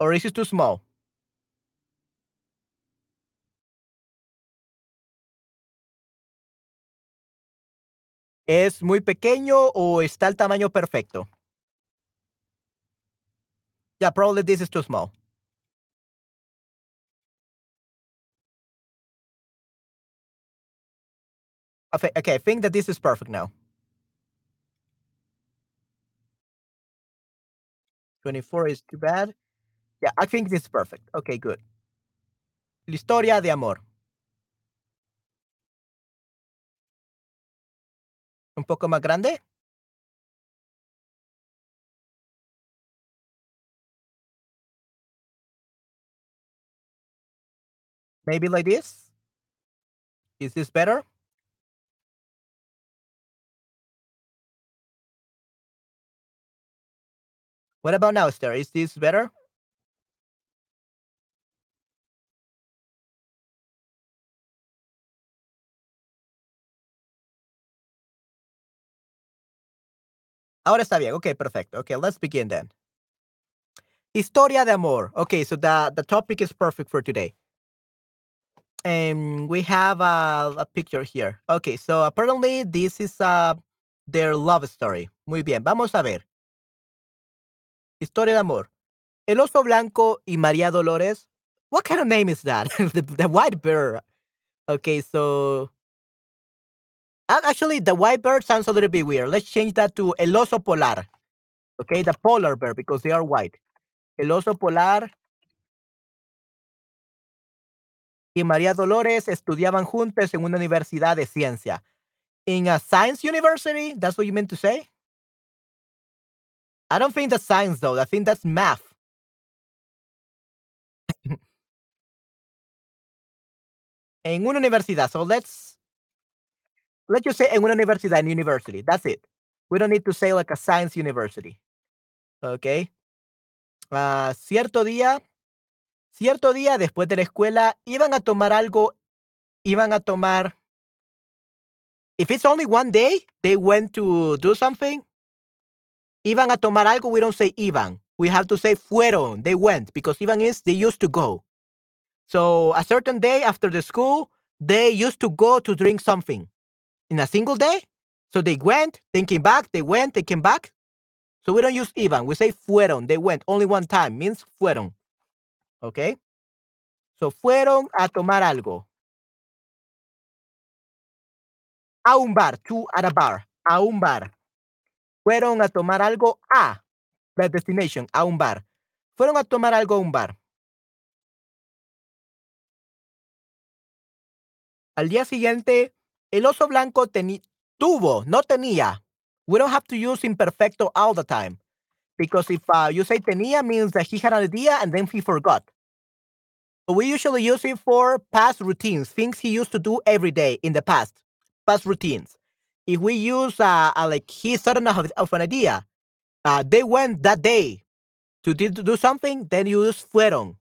Or is it too small? ¿Es muy pequeño o está el tamaño perfecto? Yeah, probably this is too small. Okay, okay, I think that this is perfect now. 24 is too bad. Yeah, I think this is perfect. Okay, good. La historia de amor. Un poco más grande. Maybe like this. Is this better? What about now, Esther? Is this better? Ahora está bien. Okay, perfecto. Okay, let's begin then. Historia de amor. Okay, so the, the topic is perfect for today. And we have a, a picture here. Okay, so apparently this is uh, their love story. Muy bien, vamos a ver. Historia de amor. El oso blanco y María Dolores. What kind of name is that? the, the white bear. Okay, so actually the white bird sounds a little bit weird. Let's change that to el oso polar. Okay, the polar bear because they are white. El oso polar y María Dolores estudiaban juntos en una universidad de ciencia. In a science university, that's what you meant to say? I don't think that's science though. I think that's math. en una universidad. So let's let's just say en una universidad, in university. That's it. We don't need to say like a science university. Okay. Uh, cierto día, cierto día después de la escuela iban a tomar algo, iban a tomar. If it's only one day, they went to do something. Iban a tomar algo, we don't say iban. We have to say fueron. They went because iban is they used to go. So a certain day after the school, they used to go to drink something in a single day. So they went, they came back, they went, they came back. So we don't use iban. We say fueron. They went only one time, means fueron. Okay? So fueron a tomar algo. A un bar, to at a bar, a un bar. Fueron a tomar algo a the destination, a un bar. Fueron a tomar algo a un bar. Al día siguiente, el oso blanco tuvo, no tenía. We don't have to use imperfecto all the time. Because if uh, you say tenía means that he had an idea and then he forgot. We usually use it for past routines, things he used to do every day in the past, past routines. If we use uh, uh like he started of, of an idea, uh, they went that day to, to do something, then you use fueron.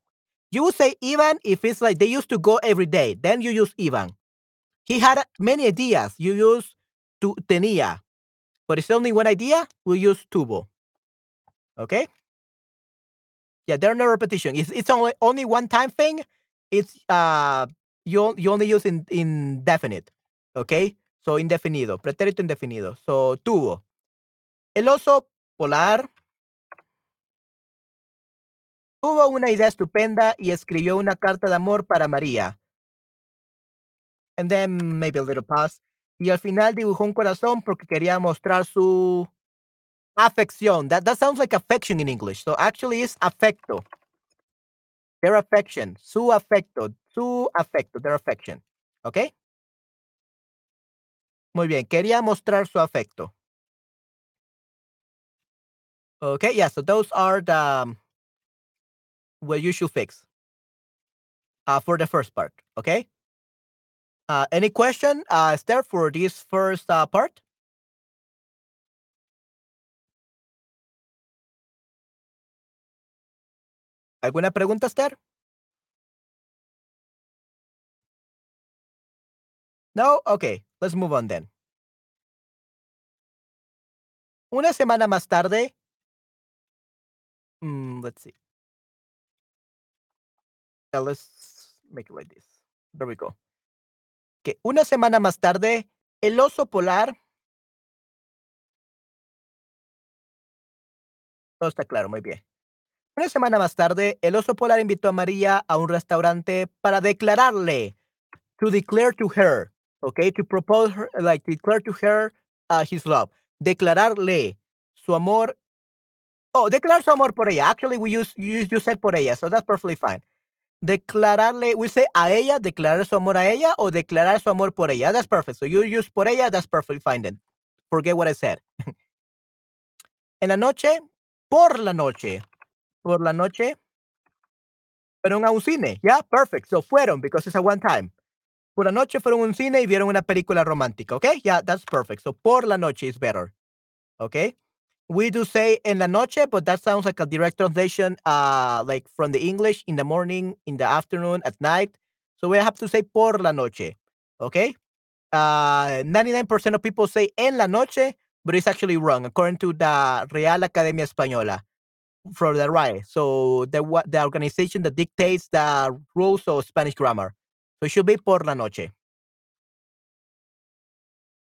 You would say even if it's like they used to go every day, then you use even. He had many ideas. You use tu, tenía. But it's only one idea, we use tuvo. Okay? Yeah, there are no repetition. It's, it's only only one time thing. It's uh you you only use in indefinite. Okay? So indefinido, pretérito indefinido. So tuvo. El oso polar tuvo una idea estupenda y escribió una carta de amor para María. And then maybe a little pause. Y al final dibujó un corazón porque quería mostrar su afección. That, that sounds like affection in English. So actually it's afecto. Their affection. Su afecto. Su afecto. Their affection. ¿Ok? Muy bien. Quería mostrar su afecto. Okay, yeah, so those are the um, what you should fix uh, for the first part, okay? Uh, any question, uh, for this first uh, part? ¿Alguna pregunta, Esther? No? Okay, let's move on then. Una semana más tarde, mm, let's see. uh, let's make it like this. There we go. Que una semana más tarde, el oso polar. Todo está claro, muy bien. Una semana más tarde, el oso polar invitó a María a un restaurante para declararle, to declare to her, okay, to propose her, like declare to her uh, his love, declararle su amor. Oh, declarar su amor por ella. Actually, we use you, you said por ella, so that's perfectly fine. Declararle, we say a ella, declarar su amor a ella, o declarar su amor por ella. That's perfect. So you use por ella, that's perfectly fine then. Forget what I said. en la noche, por la noche, por la noche, fueron a un cine. Yeah, perfect. So fueron, because it's a one time. Por la noche fueron a un cine y vieron una película romántica. Okay, yeah, that's perfect. So por la noche is better. Okay. We do say en la noche, but that sounds like a direct translation, uh, like from the English in the morning, in the afternoon, at night. So we have to say por la noche. Okay. Uh, 99% of people say en la noche, but it's actually wrong according to the Real Academia Española from the right. So the the organization that dictates the rules of Spanish grammar. So it should be por la noche.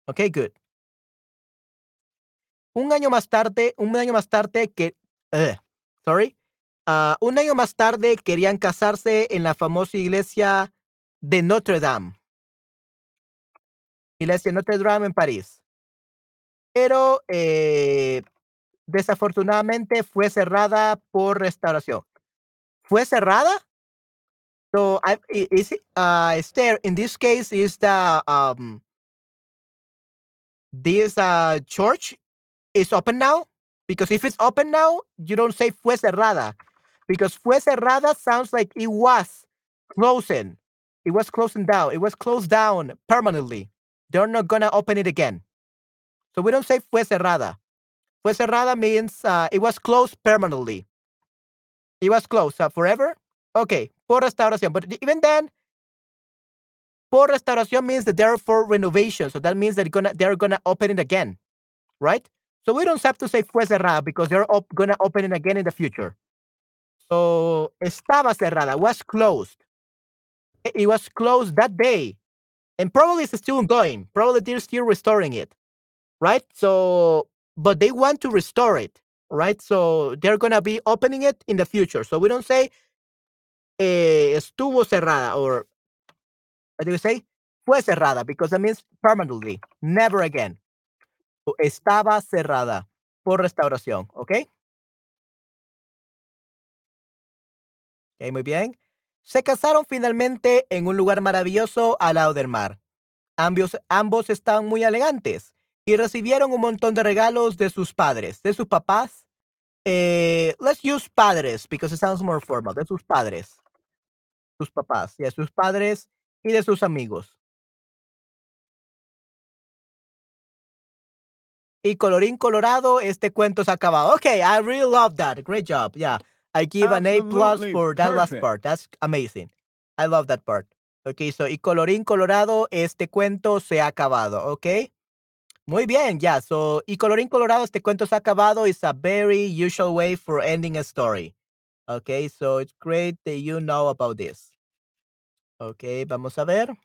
Okay, good. Un año más tarde, un año más tarde que, sorry, uh, un año más tarde querían casarse en la famosa iglesia de Notre Dame. Iglesia de Notre Dame en París. Pero eh, desafortunadamente fue cerrada por restauración. ¿Fue cerrada? So, I, is uh, Esther, in this case, is the um, this uh, church is open now? Because if it's open now, you don't say fue cerrada. Because fue cerrada sounds like it was closing. It was closing down. It was closed down permanently. They're not going to open it again. So we don't say fue cerrada. Fue cerrada means uh, it was closed permanently. It was closed uh, forever. Okay, por restauración. But even then, por restauración means that they're for renovation. So that means that gonna, they're going to open it again, right? So we don't have to say fue cerrada because they're going to open it again in the future. So estaba cerrada, was closed. It was closed that day. And probably it's still going. Probably they're still restoring it, right? So, but they want to restore it, right? So they're going to be opening it in the future. So we don't say eh, estuvo cerrada or what do you say? Fue cerrada because that means permanently, never again. Estaba cerrada por restauración, ¿ok? Ok, muy bien. Se casaron finalmente en un lugar maravilloso al lado del mar. Ambos, ambos estaban muy elegantes y recibieron un montón de regalos de sus padres, de sus papás. Eh, let's use padres because it sounds more formal. De sus padres, sus papás, de sus padres y de sus amigos. Y colorín colorado, este cuento se ha acabado. Okay, I really love that. Great job. Yeah, I give an A plus for that last part. That's amazing. I love that part. Okay, so y colorín colorado, este cuento se ha acabado. Okay. Muy bien, yeah. So, y colorín colorado, este cuento se ha acabado is a very usual way for ending a story. Okay, so it's great that you know about this. Okay, vamos a ver.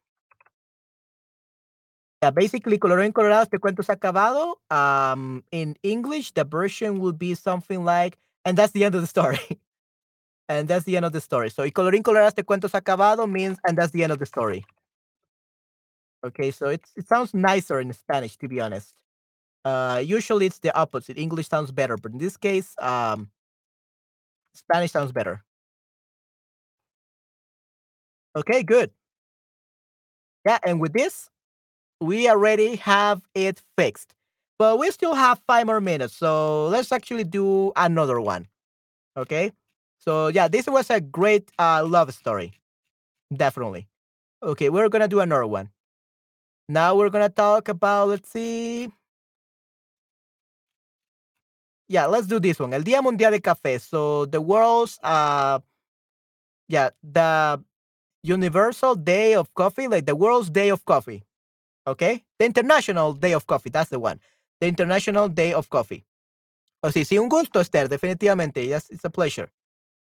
Yeah, basically, colorín colorado, este cuento se ha acabado. Um, in English, the version would be something like, and that's the end of the story. and that's the end of the story. So, y colorín colorado, este cuento se ha acabado means, and that's the end of the story. Okay, so it's, it sounds nicer in Spanish, to be honest. Uh, usually it's the opposite. English sounds better, but in this case, um, Spanish sounds better. Okay, good. Yeah, and with this, we already have it fixed. But we still have five more minutes, so let's actually do another one. Okay? So yeah, this was a great uh, love story. Definitely. Okay, we're gonna do another one. Now we're gonna talk about, let's see. Yeah, let's do this one. El Día Mundial de Café. So the world's uh yeah, the Universal Day of Coffee, like the world's day of coffee. Okay? The International Day of Coffee, that's the one. The International Day of Coffee. O sí, sí, un gusto, Esther, definitivamente. Yes, it's a pleasure.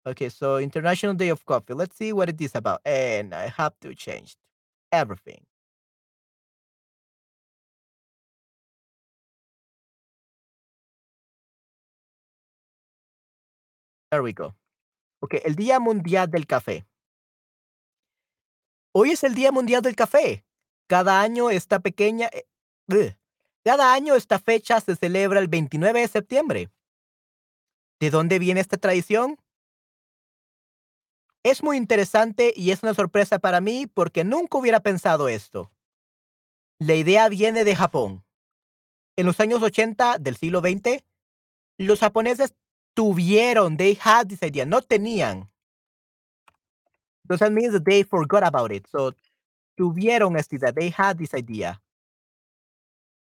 Okay, so International Day of Coffee. Let's see what it is about. And I have to change everything. There we go. Ok, el Día Mundial del Café. Hoy es el Día Mundial del Café. Cada año esta pequeña... eh, cada año esta fecha se celebra el 29 de septiembre. ¿De dónde viene esta tradición? Es muy interesante y es una sorpresa para mí porque nunca hubiera pensado esto. La idea viene de Japón. En los años 80 del siglo XX, los japoneses tuvieron, they had this idea, no tenían. So that means that they forgot about it. So, tuvieron esta idea, they had this idea.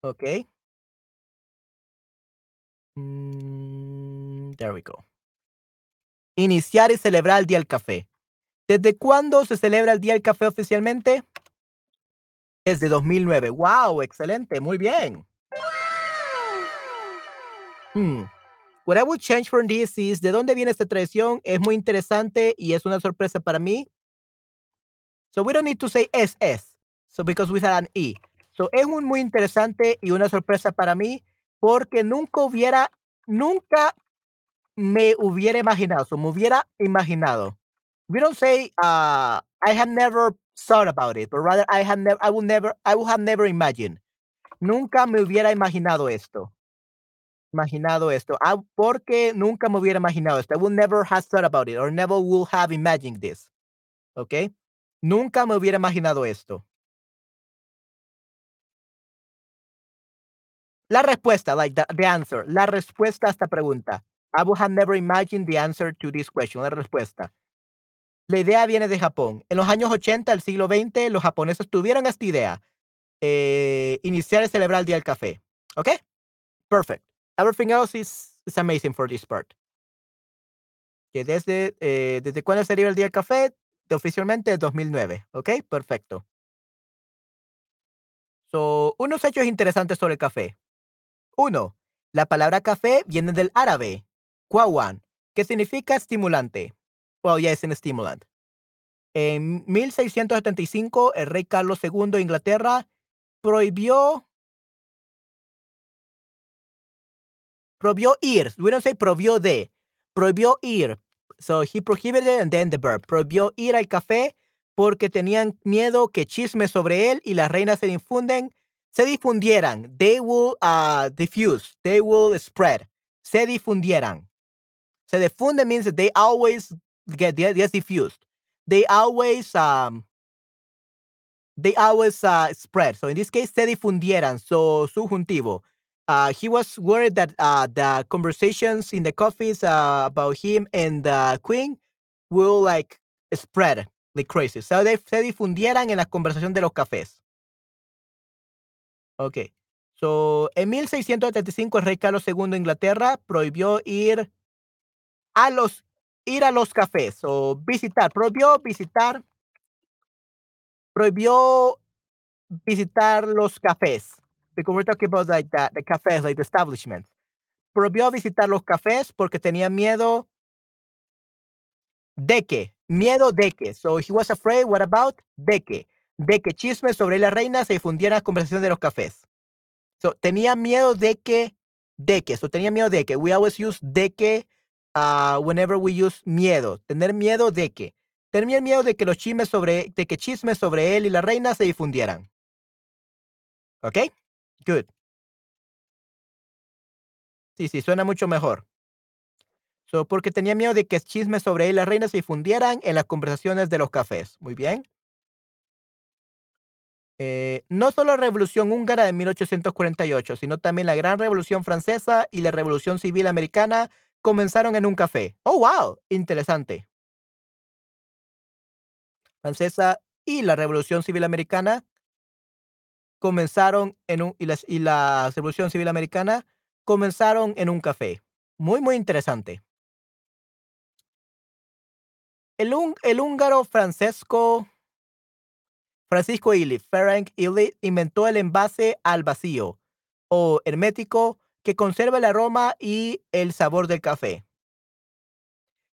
Okay. Mm, there we go. Iniciar y celebrar el Día del Café. ¿Desde cuándo se celebra el Día del Café oficialmente? Desde 2009. ¡Wow! Excelente. Muy bien. Hmm. What I would change from this is de dónde viene esta tradición. Es muy interesante y es una sorpresa para mí. So we don't need to say SS. So because we had an E. So es un muy interesante y una sorpresa para mí porque nunca hubiera, nunca me hubiera imaginado. So me hubiera imaginado. We don't say uh, I have never thought about it, but rather I have never, I would never, I would have never imagined. Nunca me hubiera imaginado esto. Imaginado esto. Ah, porque nunca me hubiera imaginado esto. I would never have thought about it or never would have imagined this. ¿Ok? Nunca me hubiera imaginado esto. La respuesta, like the, the answer. La respuesta a esta pregunta. I would have never imagined the answer to this question. La respuesta. La idea viene de Japón. En los años 80 del siglo XX, los japoneses tuvieron esta idea. Eh, iniciar y celebrar el Día del Café. ¿Ok? Perfect. Everything else is, is amazing for this part. Desde, eh, ¿Desde cuándo se celebra el Día del Café? Oficialmente 2009. ¿Ok? Perfecto. So, unos hechos interesantes sobre el café. Uno, la palabra café viene del árabe, kwawan, que significa estimulante. Well, yeah, es an stimulant. En 1675, el rey Carlos II de Inglaterra prohibió prohibió ir. We don't prohibió de. Prohibió ir. So he prohibited and then the verb. Prohibió ir al café porque tenían miedo que chismes sobre él y las reinas se difunden, se difundieran. They will uh, diffuse. They will spread. Se difundieran. Se difunde means that they always get get diffused. They always um they always uh, spread. So in this case, se difundieran. So subjuntivo. Uh, he was worried that uh, the conversations in the coffees uh, about him and the queen will like spread like crazy. So they se difundieran en la conversación de los cafés. Ok. So, en 1675 el rey Carlos II de Inglaterra prohibió ir a los ir a los cafés o visitar, prohibió visitar prohibió visitar los cafés. Because we're talking about like the, the cafés, like the establishments. Prohibió visitar los cafés porque tenía miedo de que, miedo de que. So he was afraid, what about? De que, de que chismes sobre la reina se difundieran en conversación de los cafés. So tenía miedo de que, de que, so tenía miedo de que. We always use de que uh, whenever we use miedo. Tener miedo de que. Tenía miedo de que los chismes sobre, de que chismes sobre él y la reina se difundieran. ¿Ok? Good. Sí, sí, suena mucho mejor. So, porque tenía miedo de que chismes sobre él y la reina se difundieran en las conversaciones de los cafés. Muy bien. Eh, no solo la Revolución Húngara de 1848, sino también la Gran Revolución Francesa y la Revolución Civil Americana comenzaron en un café. Oh, wow, interesante. Francesa y la Revolución Civil Americana comenzaron en un y, la Revolución Civil Americana comenzaron en un café. Muy, muy interesante. El, el húngaro Francesco Francisco Illy, Ferenc Illy, inventó el envase al vacío o hermético que conserva el aroma y el sabor del café.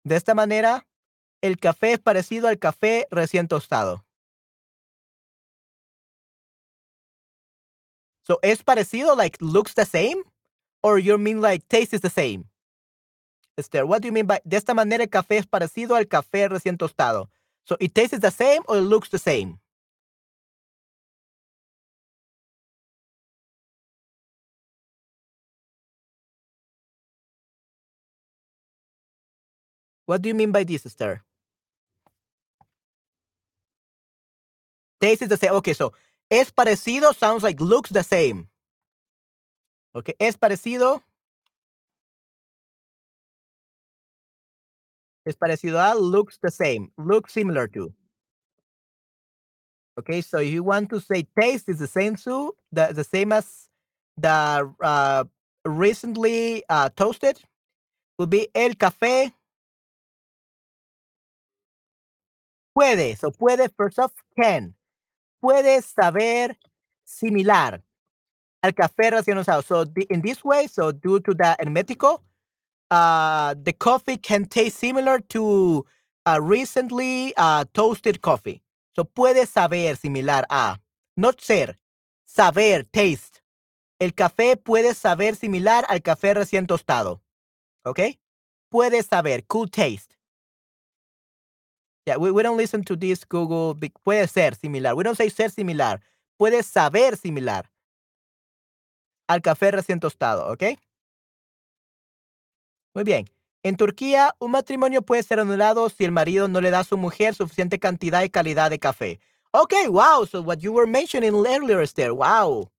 De esta manera, el café es parecido al café recién tostado. So, ¿es parecido, like, looks the same? Or you mean, like, taste is the same? Esther, what do you mean by, de esta manera el café es parecido al café recién tostado? So, it tastes the same or it looks the same? What do you mean by this, Esther? Taste is the same. Okay, so es parecido sounds like looks the same. Okay, es parecido. Es parecido a looks the same. Looks similar to. Okay, so if you want to say taste is the same too, the, the same as the uh, recently uh, toasted, would be el café. Puede, so puede, first off, can. Puede saber similar al café recién usado. So the, in this way, so due to the hermético, uh, the coffee can taste similar to uh, recently uh, toasted coffee. So puede saber similar a, not ser, saber, taste. El café puede saber similar al café recién tostado. ¿Ok? Puede saber, could taste. Yeah, we, we don't listen to this Google. Puede ser similar. We don't say ser similar. Puede saber similar al café recién tostado, ¿ok? Muy bien. En Turquía, un matrimonio puede ser anulado si el marido no le da a su mujer suficiente cantidad y calidad de café. Okay, wow. So what you were mentioning earlier, Esther. Wow.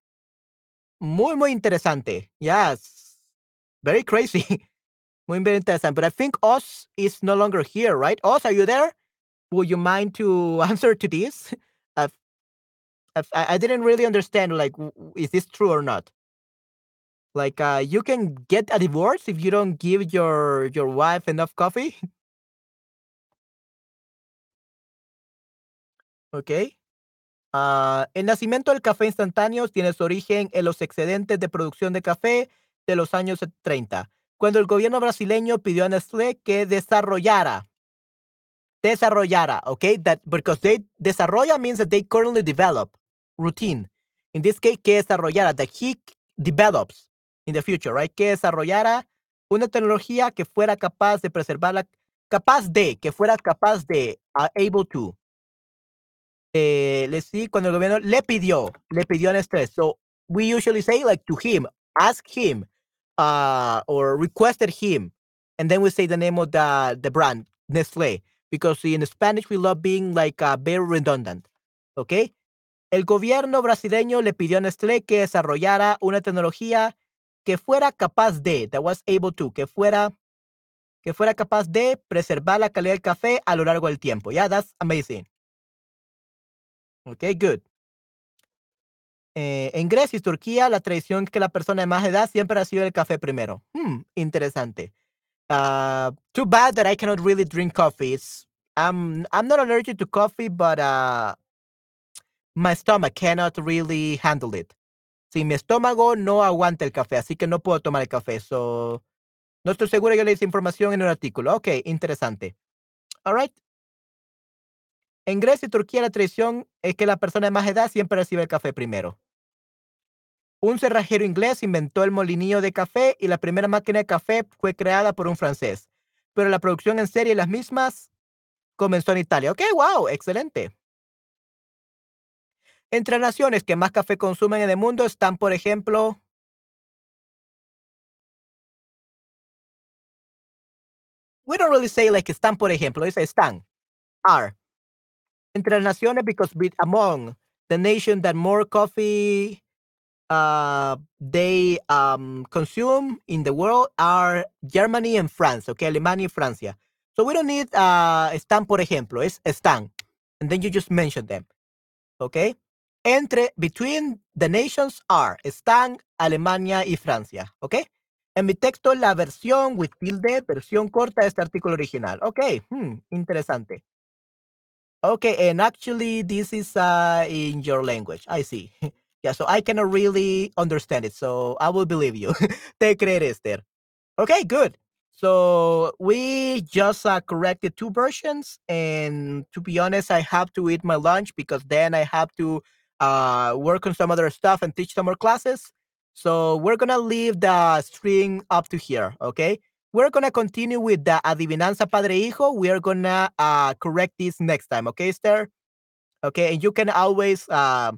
Muy, muy interesante. Yes. Very crazy. Muy, very interesante. But I think Oz is no longer here, right? Oz, are you there? Would you mind to answer to this? I've, I've, I didn't really understand, like, is this true or not? Like, uh, you can get a divorce if you don't give your your wife enough coffee. ok. Uh, el nacimiento del café instantáneo tiene su origen en los excedentes de producción de café de los años 30, cuando el gobierno brasileño pidió a Nestlé que desarrollara, desarrollara, okay, that because they desarrolla means that they currently develop routine. In this case, que desarrollara, that he develops in the future, right? Que desarrollara una tecnología que fuera capaz de preservarla, capaz de, que fuera capaz de, uh, able to. Eh, le sí, cuando el gobierno le pidió, le pidió a Nestlé. So we usually say like to him, ask him, uh, or requested him, and then we say the name of the the brand Nestlé, because in Spanish we love being like uh, very redundant. Okay. El gobierno brasileño le pidió a Nestlé que desarrollara una tecnología que fuera capaz de, that was able to, que fuera, que fuera capaz de preservar la calidad del café a lo largo del tiempo. Yeah, that's amazing. Okay, good. Eh, en Grecia y Turquía, la tradición que la persona de más edad siempre recibe el café primero. Hmm, interesante. Uh, too bad that I cannot really drink coffee. It's, I'm, I'm not allergic to coffee, but uh, my stomach cannot really handle it. Si mi estómago no aguanta el café, así que no puedo tomar el café. So, no estoy seguro, yo le hice información en un artículo. Ok, interesante. All right. En Grecia y Turquía la tradición es que la persona de más edad siempre recibe el café primero. Un cerrajero inglés inventó el molinillo de café y la primera máquina de café fue creada por un francés. Pero la producción en serie las mismas comenzó en Italia. Ok, wow, excelente. Entre naciones que más café consumen en el mundo están, por ejemplo, we don't really say like están, por ejemplo, dice están, are. Entre naciones because among the nation that more coffee uh, they um, consume in the world are Germany and France, okay, Alemania y Francia. So we don't need uh, están, por ejemplo, es están. And then you just mention them, okay? entre, between the nations are, están Alemania y Francia, ¿ok? En mi texto, la versión with tilde, versión corta de este artículo original. Ok, hmm, interesante. Ok, and actually this is uh, in your language. I see. yeah, so I cannot really understand it, so I will believe you. Te creeré, Esther. Okay, good. So we just uh, corrected two versions, and to be honest, I have to eat my lunch because then I have to uh, work on some other stuff and teach some more classes. So we're gonna leave the string up to here, okay? We're gonna continue with the adivinanza padre hijo. We are gonna uh, correct this next time, okay, Esther? Okay, and you can always uh,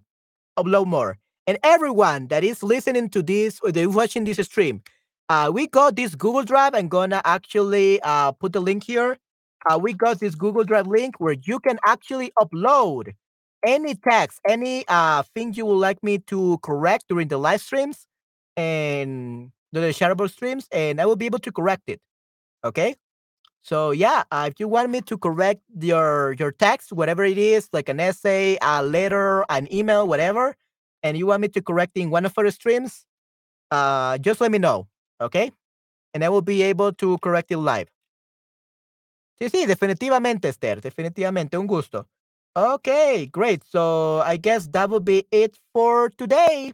upload more. And everyone that is listening to this or is watching this stream, uh, we got this Google Drive. I'm gonna actually uh, put the link here. Uh, we got this Google Drive link where you can actually upload any text, any uh thing you would like me to correct during the live streams and the shareable streams, and I will be able to correct it. Okay. So yeah, uh, if you want me to correct your your text, whatever it is, like an essay, a letter, an email, whatever, and you want me to correct in one of our streams, uh, just let me know, okay? And I will be able to correct it live. Sí, sí, definitivamente, Esther, definitivamente, un gusto. Okay, great. So I guess that will be it for today.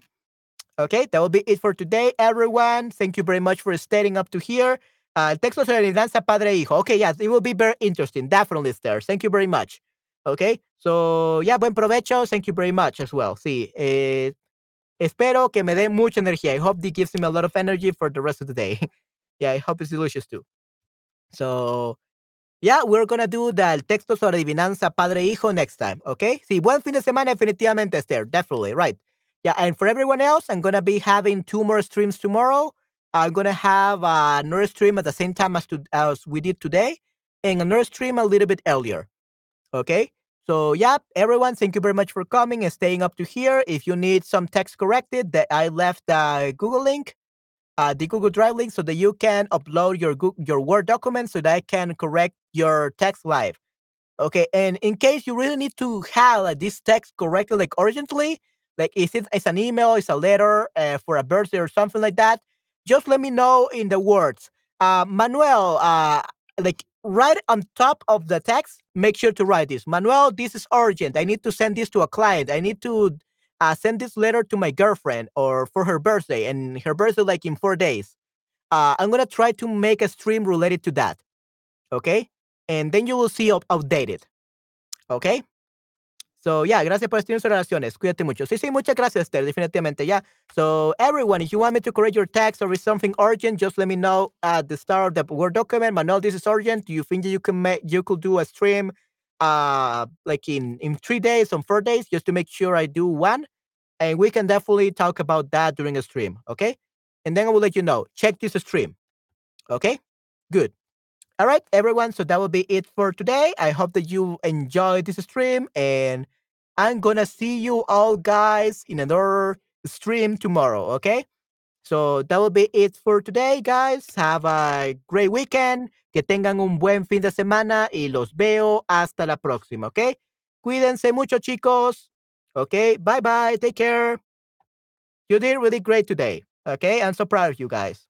Okay, that will be it for today, everyone. Thank you very much for staying up to here. Uh, texto danza padre hijo. Okay, yes, it will be very interesting. Definitely, Esther. Thank you very much. Okay, so yeah, buen provecho. Thank you very much as well. Sí, eh, espero que me dé mucha energía. I hope it gives me a lot of energy for the rest of the day. yeah, I hope it's delicious too. So yeah, we're gonna do the texto sobre adivinanza padre hijo next time, okay? Sí, buen fin de semana definitivamente, Esther. Definitely, right. Yeah, and for everyone else, I'm gonna be having two more streams tomorrow. I'm gonna have uh, another stream at the same time as, to, as we did today, and another stream a little bit earlier. Okay. So yeah, everyone, thank you very much for coming and staying up to here. If you need some text corrected, that I left the Google link, uh, the Google Drive link, so that you can upload your Google, your Word document, so that I can correct your text live. Okay, and in case you really need to have this text corrected, like urgently, like if it's an email, it's a letter uh, for a birthday or something like that, just let me know in the words. Uh, Manuel, uh, like right on top of the text, make sure to write this. Manuel, this is urgent. I need to send this to a client. I need to uh, send this letter to my girlfriend or for her birthday, and her birthday like in four days. Uh, I'm gonna try to make a stream related to that. Okay, and then you will see up updated. Okay. So, yeah, gracias por estar sus oraciones. Cuídate mucho. Sí, sí, muchas gracias, Esther, definitivamente, yeah. So, everyone, if you want me to correct your text or is something urgent, just let me know at the start of the Word document. Manuel, this is urgent. Do you think you can make, you could do a stream uh like in in three days, on four days, just to make sure I do one? And we can definitely talk about that during a stream, okay? And then I will let you know. Check this stream. Okay? Good. All right, everyone. So that will be it for today. I hope that you enjoyed this stream, and I'm gonna see you all guys in another stream tomorrow. Okay. So that will be it for today, guys. Have a great weekend. Que tengan un buen fin de semana y los veo hasta la próxima. Okay. Cuídense mucho, chicos. Okay. Bye bye. Take care. You did really great today. Okay. I'm so proud of you guys.